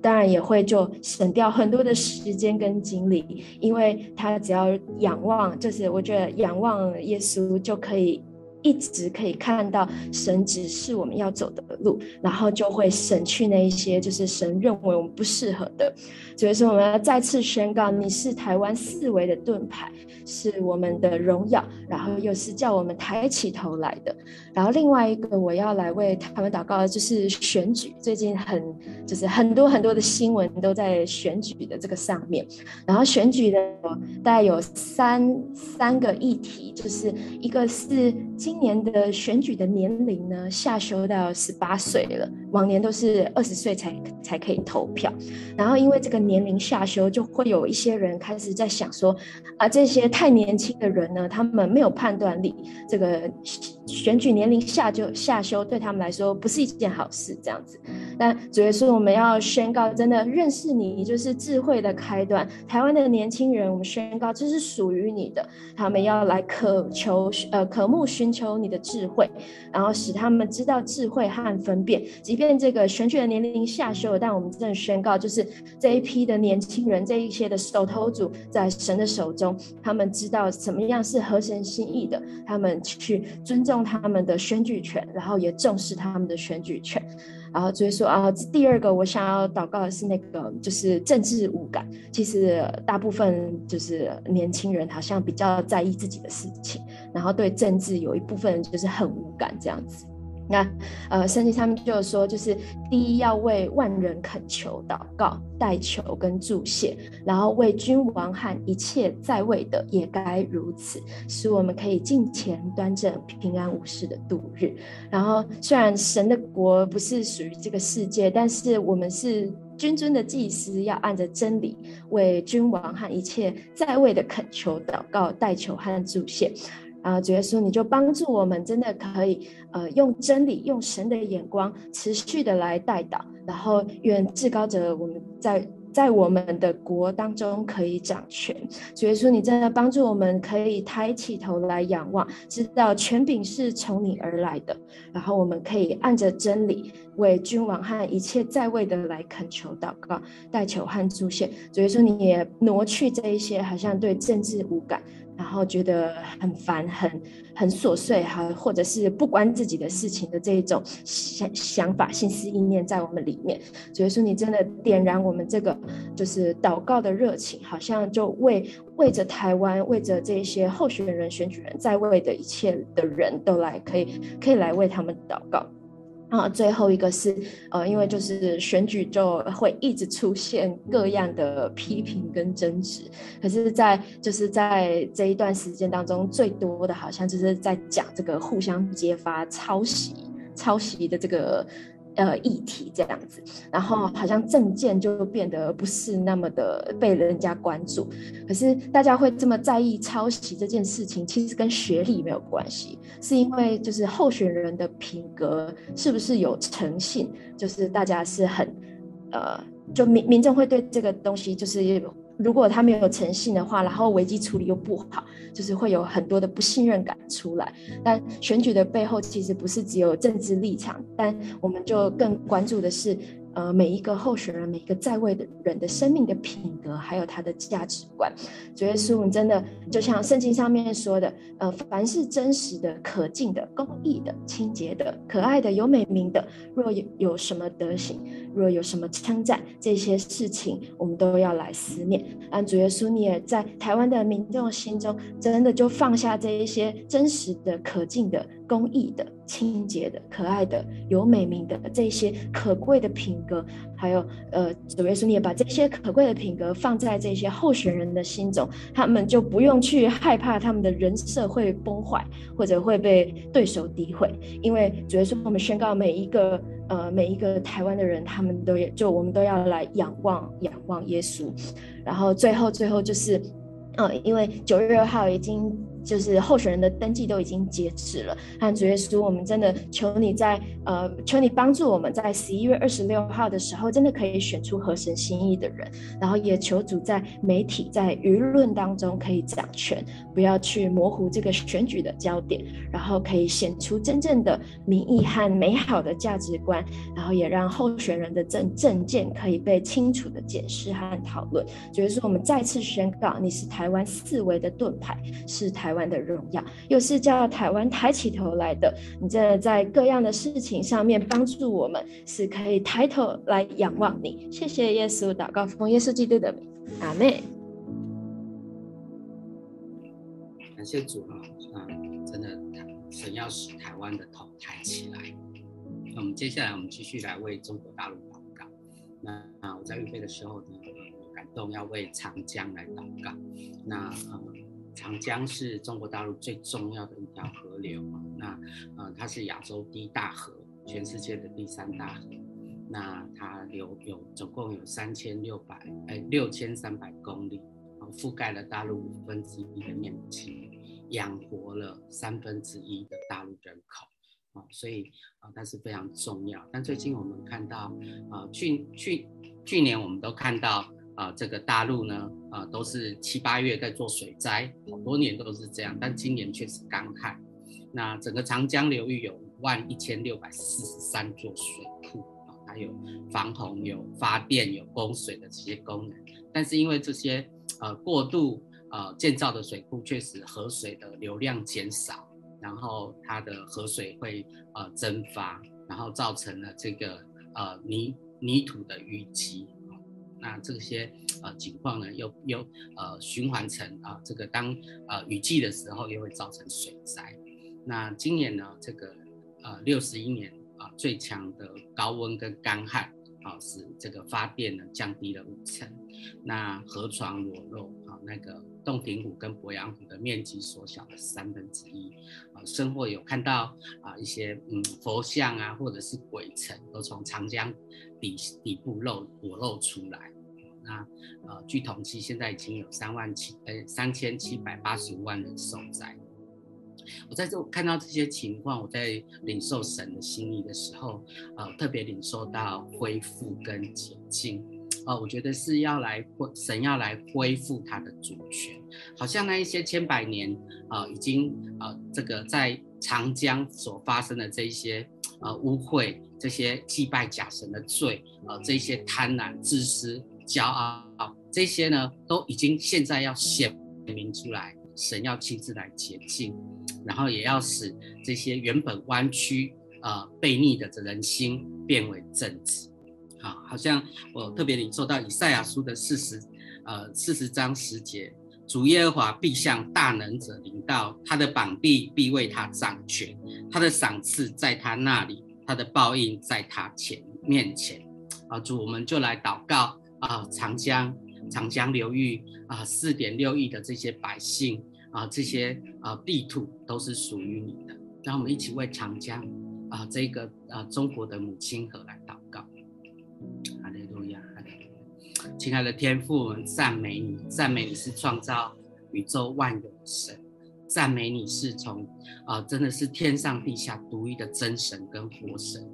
当然也会就省掉很多的时间跟精力，因为他只要仰望，就是我觉得仰望耶稣就可以。一直可以看到神指示我们要走的路，然后就会省去那一些就是神认为我们不适合的。所以说，我们要再次宣告：你是台湾四维的盾牌，是我们的荣耀，然后又是叫我们抬起头来的。然后另外一个我要来为台湾祷告的就是选举，最近很就是很多很多的新闻都在选举的这个上面。然后选举的大概有三三个议题，就是一个是今年的选举的年龄呢，下修到十八岁了，往年都是二十岁才才可以投票。然后因为这个年龄下修，就会有一些人开始在想说，啊，这些太年轻的人呢，他们没有判断力，这个选举年龄下就下修对他们来说不是一件好事，这样子。但主耶稣，我们要宣告，真的认识你就是智慧的开端。台湾的年轻人，我们宣告这是属于你的，他们要来渴求呃渴慕寻求。你的智慧，然后使他们知道智慧和分辨。即便这个选举的年龄下修了，但我们真的宣告，就是这一批的年轻人，这一些的手头主，在神的手中，他们知道怎么样是合神心意的，他们去尊重他们的选举权，然后也重视他们的选举权。然后所以说啊，第二个我想要祷告的是那个，就是政治无感。其实大部分就是年轻人好像比较在意自己的事情，然后对政治有一部分就是很无感这样子。那呃，圣经上面就有说，就是第一要为万人恳求、祷告、代求跟祝谢，然后为君王和一切在位的也该如此，使我们可以敬虔端正、平安无事的度日。然后虽然神的国不是属于这个世界，但是我们是君尊的祭司，要按着真理为君王和一切在位的恳求、祷告、代求和祝谢。啊，主耶稣，你就帮助我们，真的可以，呃，用真理，用神的眼光，持续的来带导，然后愿至高者我们在在我们的国当中可以掌权。主耶稣，你真的帮助我们，可以抬起头来仰望，知道权柄是从你而来的，然后我们可以按着真理为君王和一切在位的来恳求祷告、代求和祝谢。主耶稣，你也挪去这一些好像对政治无感。然后觉得很烦、很很琐碎哈，或者是不关自己的事情的这一种想想法、心思意念在我们里面。所以说，你真的点燃我们这个就是祷告的热情，好像就为为着台湾、为着这些候选人、选举人在位的一切的人都来可以可以来为他们祷告。啊，最后一个是呃，因为就是选举就会一直出现各样的批评跟争执，可是，在就是在这一段时间当中，最多的好像就是在讲这个互相揭发抄袭、抄袭的这个。呃，议题这样子，然后好像政见就变得不是那么的被人家关注。可是大家会这么在意抄袭这件事情，其实跟学历没有关系，是因为就是候选人的品格是不是有诚信，就是大家是很呃，就民民众会对这个东西就是。如果他没有诚信的话，然后危机处理又不好，就是会有很多的不信任感出来。但选举的背后其实不是只有政治立场，但我们就更关注的是。呃，每一个候选人，每一个在位的人的生命的品格，还有他的价值观，主耶稣，你真的就像圣经上面说的，呃，凡是真实的、可敬的、公义的、清洁的、可爱的、有美名的，若有有什么德行，若有什么称赞，这些事情我们都要来思念。让主耶稣，你也在台湾的民众心中，真的就放下这一些真实的、可敬的。公益的、清洁的、可爱的、有美名的这些可贵的品格，还有呃，主耶稣，你也把这些可贵的品格放在这些候选人的心中，他们就不用去害怕他们的人设会崩坏，或者会被对手诋毁，因为主耶稣，我们宣告每一个呃每一个台湾的人，他们都也就我们都要来仰望仰望耶稣，然后最后最后就是，呃，因为九月二号已经。就是候选人的登记都已经截止了，和主耶稣，我们真的求你在呃，求你帮助我们在十一月二十六号的时候，真的可以选出合神心意的人，然后也求主在媒体在舆论当中可以掌权，不要去模糊这个选举的焦点，然后可以显出真正的民意和美好的价值观，然后也让候选人的政政见可以被清楚的检视和讨论。主耶稣，我们再次宣告，你是台湾四维的盾牌，是台。台湾的荣耀，又是叫台湾抬起头来的。你真的在各样的事情上面帮助我们，是可以抬头来仰望你。谢谢耶稣，祷告奉耶稣基督的名，阿门。感谢主啊，啊，真的，神要使台湾的头抬起来。那我们接下来，我们继续来为中国大陆祷告。那啊，我在预备的时候呢，感动要为长江来祷告。那啊。长江是中国大陆最重要的一条河流，那呃，它是亚洲第一大河，全世界的第三大河。那它流有总共有三千六百哎六千三百公里，覆盖了大陆五分之一的面积，养活了三分之一的大陆人口啊，所以啊，它是非常重要。但最近我们看到啊，去去去年我们都看到。啊、这个大陆呢，啊、都是七八月在做水灾，好多年都是这样，但今年却是干旱。那整个长江流域有五万一千六百四十三座水库啊，它有防洪、有发电、有供水的这些功能。但是因为这些呃过度呃建造的水库，确实河水的流量减少，然后它的河水会呃蒸发，然后造成了这个呃泥泥土的淤积。那这些呃情况呢，又又呃循环成啊、这个当呃雨季的时候，又会造成水灾。那今年呢，这个呃六十一年啊、最强的高温跟干旱啊、使这个发电呢降低了五成。那河床裸露啊、那个洞庭湖跟鄱阳湖的面积缩小了三分之一。啊、呃，生活有看到啊、一些嗯佛像啊，或者是鬼城，都从长江底底部露裸露出来。那呃，据统计，现在已经有三万七呃三千七百八十五万人受灾。我在这看到这些情况，我在领受神的心意的时候，呃，特别领受到恢复跟洁净。呃，我觉得是要来恢神要来恢复他的主权，好像那一些千百年呃已经呃这个在长江所发生的这一些呃污秽、这些祭拜假神的罪，呃这些贪婪、自私。骄傲，这些呢都已经现在要显明出来，神要亲自来洁净，然后也要使这些原本弯曲、呃悖逆的人心变为正直。好，好像我特别领受到以赛亚书的四十呃四十章十节，主耶和华必向大能者领到，他的膀臂必为他掌权，他的赏赐在他那里，他的报应在他前面前。啊，主，我们就来祷告啊，长江长江流域啊，四点六亿的这些百姓啊，这些啊地土都是属于你的。让我们一起为长江啊，这个啊中国的母亲河来祷告。哈利路亚，哈利路亚。亲爱的天父，我们赞美你，赞美你是创造宇宙万有神，赞美你是从啊，真的是天上地下独一的真神跟活神。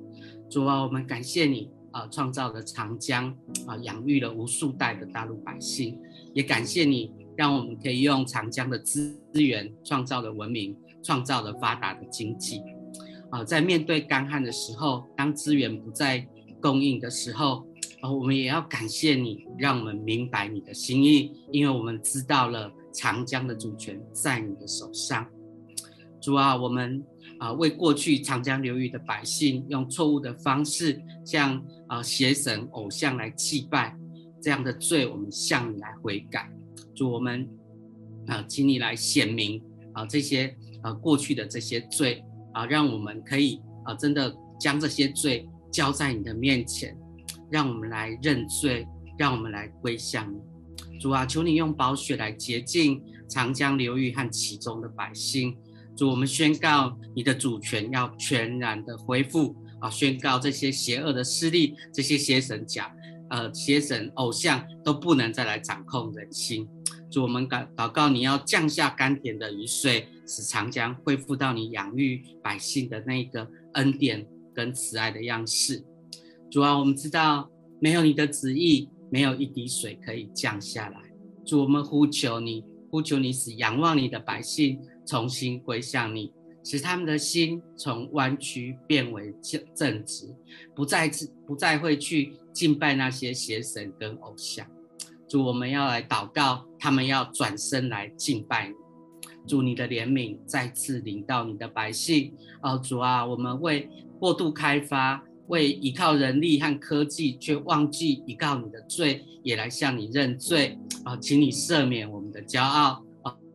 主啊，我们感谢你啊，创造了长江啊，养育了无数代的大陆百姓，也感谢你让我们可以用长江的资源创造了文明。创造了发达的经济，啊，在面对干旱的时候，当资源不再供应的时候，啊，我们也要感谢你，让我们明白你的心意，因为我们知道了长江的主权在你的手上。主啊，我们啊为过去长江流域的百姓用错误的方式向啊邪神偶像来祭拜这样的罪，我们向你来悔改。主，我们啊，请你来显明啊这些。啊，过去的这些罪啊，让我们可以啊，真的将这些罪交在你的面前，让我们来认罪，让我们来归向你。主啊，求你用宝血来洁净长江流域和其中的百姓。主，我们宣告你的主权要全然的恢复啊，宣告这些邪恶的势力、这些邪神假呃邪神偶像都不能再来掌控人心。主，我们祷祷告，你要降下甘甜的雨水，使长江恢复到你养育百姓的那个恩典跟慈爱的样式。主啊，我们知道没有你的旨意，没有一滴水可以降下来。主，我们呼求你，呼求你，使仰望你的百姓重新归向你，使他们的心从弯曲变为正直，不再不再会去敬拜那些邪神跟偶像。主，我们要来祷告，他们要转身来敬拜你。主，你的怜悯再次临到你的百姓。哦，主啊，我们为过度开发，为依靠人力和科技，却忘记依靠你的罪，也来向你认罪。啊、哦，请你赦免我们的骄傲。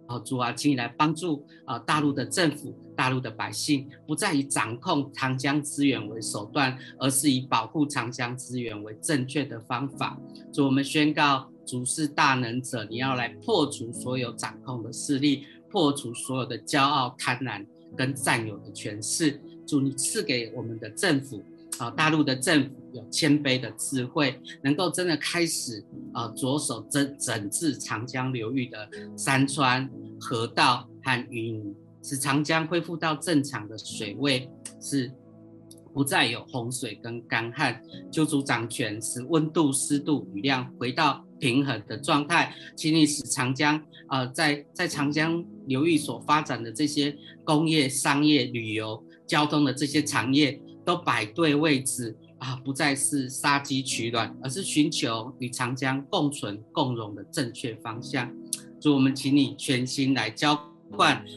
哦，主啊，请你来帮助啊，大陆的政府、大陆的百姓，不再以掌控长江资源为手段，而是以保护长江资源为正确的方法。主，我们宣告。主是大能者，你要来破除所有掌控的势力，破除所有的骄傲、贪婪跟占有的权势。主，你赐给我们的政府啊，大陆的政府有谦卑的智慧，能够真的开始啊，着手整整治长江流域的山川、河道和淤泥，使长江恢复到正常的水位，是不再有洪水跟干旱。救主掌权，使温度、湿度、雨量回到。平衡的状态，请你使长江、呃，在在长江流域所发展的这些工业、商业、旅游、交通的这些产业都摆对位置啊，不再是杀鸡取卵，而是寻求与长江共存共荣的正确方向。祝我们请你全心来交。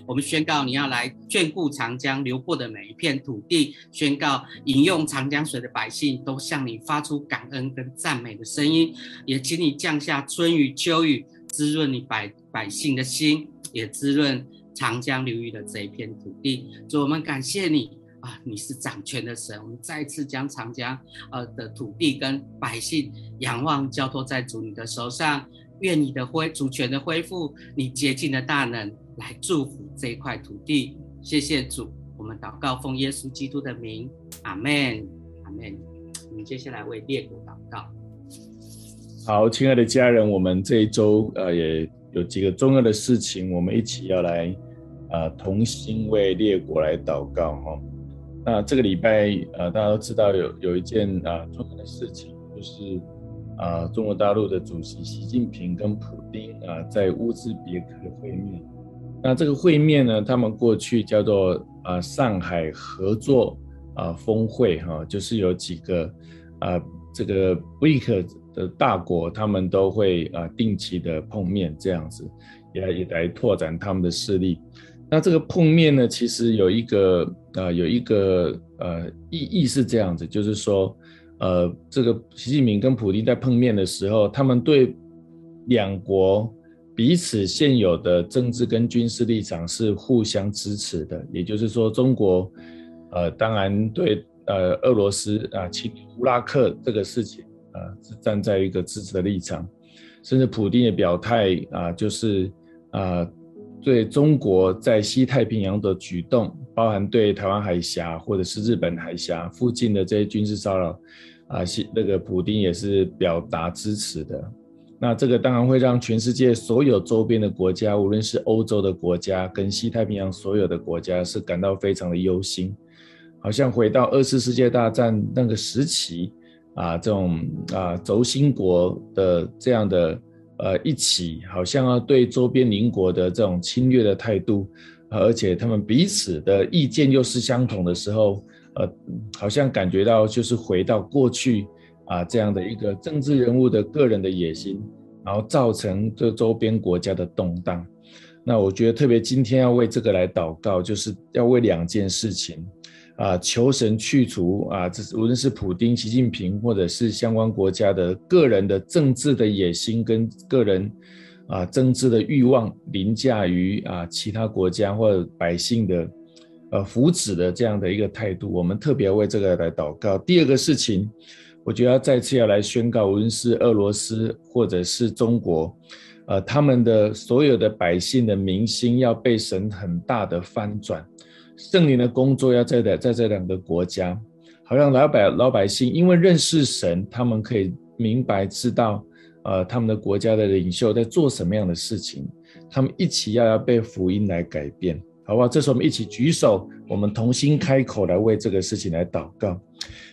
我们宣告，你要来眷顾长江流过的每一片土地，宣告饮用长江水的百姓都向你发出感恩跟赞美的声音，也请你降下春雨秋雨，滋润你百百姓的心，也滋润长江流域的这一片土地。主，我们感谢你啊，你是掌权的神。我们再次将长江呃的土地跟百姓仰望交托在主你的手上，愿你的恢主权的恢复，你洁净的大能。来祝福这一块土地，谢谢主，我们祷告奉耶稣基督的名，阿门，阿门。我们接下来为列国祷告。好，亲爱的家人，我们这一周呃也有几个重要的事情，我们一起要来、呃、同心为列国来祷告哈、哦。那这个礼拜呃大家都知道有有一件啊、呃、重要的事情，就是啊、中国大陆的主席习近平跟普丁啊、在乌兹别克会面。那这个会面呢，他们过去叫做啊、上海合作啊、峰会哈、就是有几个啊、这个 BRIC 的大国，他们都会啊、定期的碰面这样子，也也来拓展他们的势力。那这个碰面呢，其实有一个啊、有一个呃意义是这样子，就是说呃这个习近平跟普京在碰面的时候，他们对两国。彼此现有的政治跟军事立场是互相支持的，也就是说，中国，呃，当然对呃俄罗斯啊侵乌拉克这个事情啊，是站在一个支持的立场，甚至普京也表态啊，就是啊对中国在西太平洋的举动，包含对台湾海峡或者是日本海峡附近的这些军事骚扰啊，西那个普丁也是表达支持的。那这个当然会让全世界所有周边的国家，无论是欧洲的国家跟西太平洋所有的国家，是感到非常的忧心，好像回到二次世界大战那个时期啊，这种啊轴心国的这样的呃一起，好像要对周边邻国的这种侵略的态度，而且他们彼此的意见又是相同的时候，呃，好像感觉到就是回到过去。啊，这样的一个政治人物的个人的野心，然后造成这周边国家的动荡。那我觉得特别今天要为这个来祷告，就是要为两件事情啊，求神去除啊，这无论是普丁、习近平，或者是相关国家的个人的政治的野心跟个人啊政治的欲望凌驾于啊其他国家或者百姓的呃福祉的这样的一个态度。我们特别为这个来祷告。第二个事情。我觉得要再次要来宣告，无论是俄罗斯或者是中国，呃，他们的所有的百姓的民心要被神很大的翻转，圣灵的工作要在在在这两个国家，好让老百老百姓因为认识神，他们可以明白知道，呃，他们的国家的领袖在做什么样的事情，他们一起要要被福音来改变，好不好？这时候我们一起举手，我们同心开口来为这个事情来祷告。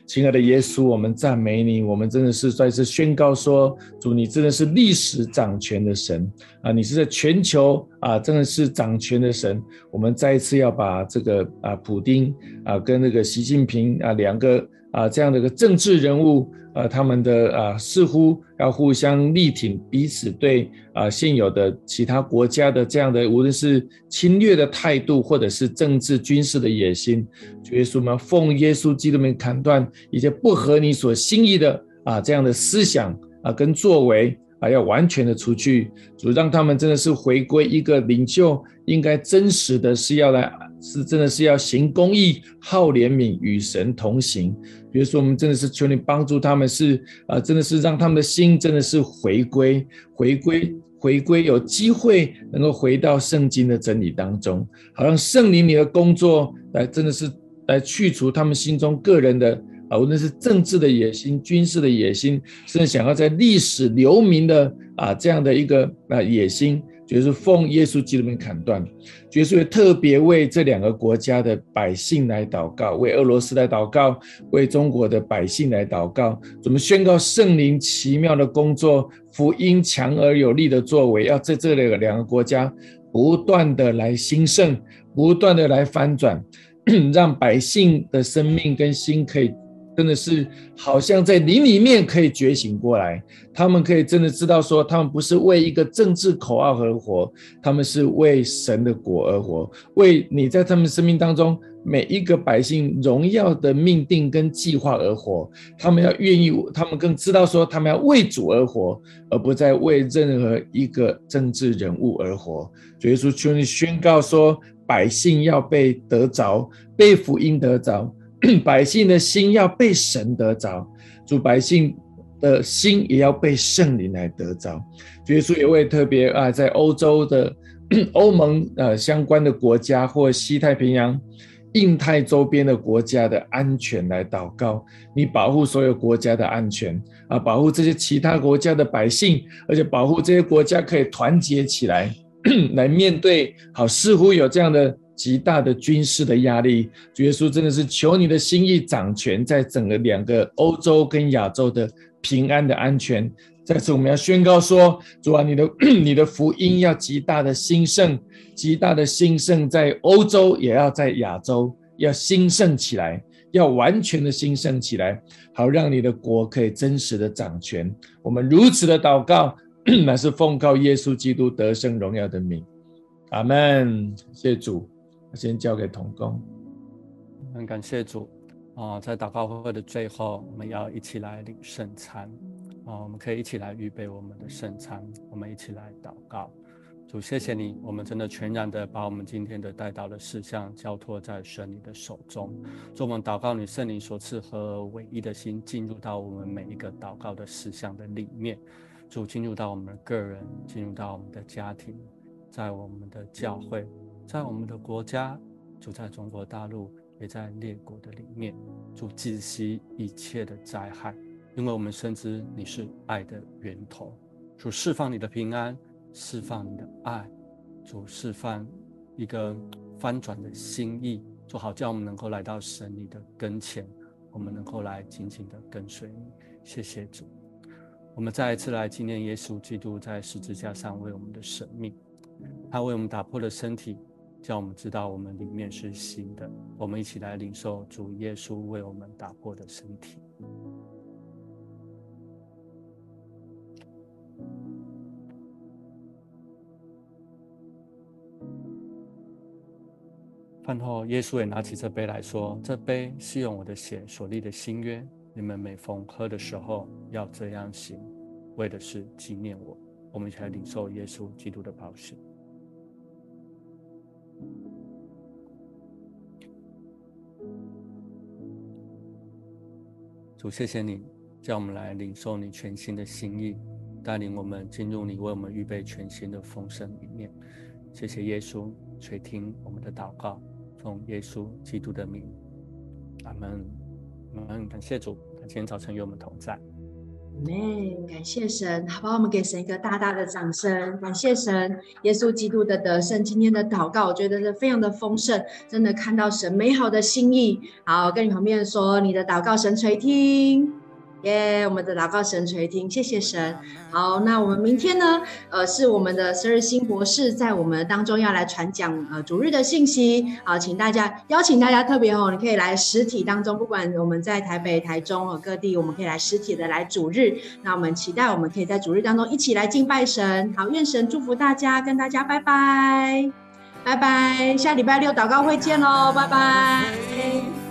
亲爱的耶稣，我们赞美你，我们真的是再次宣告说，主，你真的是历史掌权的神啊！你是在全球啊，真的是掌权的神。我们再一次要把这个啊，普丁啊，跟那个习近平啊，两个啊，这样的一个政治人物。啊，他们的啊，似乎要互相力挺，彼此对啊现有的其他国家的这样的，无论是侵略的态度，或者是政治军事的野心，主耶稣们奉耶稣基督名砍断一些不合你所心意的啊这样的思想啊跟作为啊，要完全的除去，主让他们真的是回归一个领袖，应该真实的是要来，是真的是要行公义、好怜悯、与神同行。比如说，我们真的是求你帮助他们，是啊，真的是让他们的心真的是回归、回归、回归，有机会能够回到圣经的真理当中，好让圣灵你的工作来，真的是来去除他们心中个人的啊，无论是政治的野心、军事的野心，甚至想要在历史留名的啊这样的一个啊野心。就是奉耶稣基督名砍断，就是会特别为这两个国家的百姓来祷告，为俄罗斯来祷告，为中国的百姓来祷告。怎么宣告圣灵奇妙的工作，福音强而有力的作为，要在这两个两个国家不断的来兴盛，不断的来翻转，让百姓的生命跟心可以。真的是好像在灵里面可以觉醒过来，他们可以真的知道说，他们不是为一个政治口号而活，他们是为神的国而活，为你在他们生命当中每一个百姓荣耀的命定跟计划而活。他们要愿意，他们更知道说，他们要为主而活，而不再为任何一个政治人物而活。所以说，求你宣告说，百姓要被得着，被福音得着。百姓的心要被神得着，主百姓的心也要被圣灵来得着。耶稣也会特别啊，在欧洲的 欧盟呃相关的国家，或西太平洋、印太周边的国家的安全来祷告，你保护所有国家的安全啊，保护这些其他国家的百姓，而且保护这些国家可以团结起来 来面对。好，似乎有这样的。极大的军事的压力，主耶稣真的是求你的心意掌权在整个两个欧洲跟亚洲的平安的安全。在此，我们要宣告说，主啊，你的 你的福音要极大的兴盛，极大的兴盛在欧洲，也要在亚洲要兴盛起来，要完全的兴盛起来，好让你的国可以真实的掌权。我们如此的祷告，乃是奉告耶稣基督得胜荣耀的名。阿门。谢谢主。先交给童工，很感谢主啊！在祷告会的最后，我们要一起来领圣餐啊！我们可以一起来预备我们的圣餐，我们一起来祷告。主，谢谢你，我们真的全然的把我们今天的带到的事项交托在神你的手中。主，我们祷告你圣灵所赐和唯一的心进入到我们每一个祷告的事项的里面。主，进入到我们的个人，进入到我们的家庭，在我们的教会，在我们的国家，主，在中国大陆，也在列国的里面。主，窒息一切的灾害，因为我们深知你是爱的源头。主，释放你的平安。释放你的爱，主释放一个翻转的心意，主好叫我们能够来到神你的跟前，我们能够来紧紧的跟随你。谢谢主，我们再一次来纪念耶稣基督在十字架上为我们的生命，他为我们打破了身体，叫我们知道我们里面是新的。我们一起来领受主耶稣为我们打破的身体。饭后，耶稣也拿起这杯来说：“这杯是用我的血所立的新约，你们每逢喝的时候要这样行，为的是纪念我。”我们一起来领受耶稣基督的宝血。主，谢谢你叫我们来领受你全新的心意，带领我们进入你为我们预备全新的丰盛里面。谢谢耶稣垂听我们的祷告。奉耶稣基督的名，阿门。阿门。感谢主，他今天早晨与我们同在。阿门。感谢神，好不好，我们给神一个大大的掌声。感谢神，耶稣基督的得胜。今天的祷告，我觉得是非常的丰盛，真的看到神美好的心意。好，跟你旁边说，你的祷告神垂听。耶我们的祷告神垂听，谢谢神。好，那我们明天呢？呃，是我们的十二星博士在我们当中要来传讲呃主日的信息。好，请大家邀请大家特别哦，你可以来实体当中，不管我们在台北、台中和各地，我们可以来实体的来主日。那我们期待我们可以在主日当中一起来敬拜神。好，愿神祝福大家，跟大家拜拜，拜拜，下礼拜六祷告会见喽，拜拜。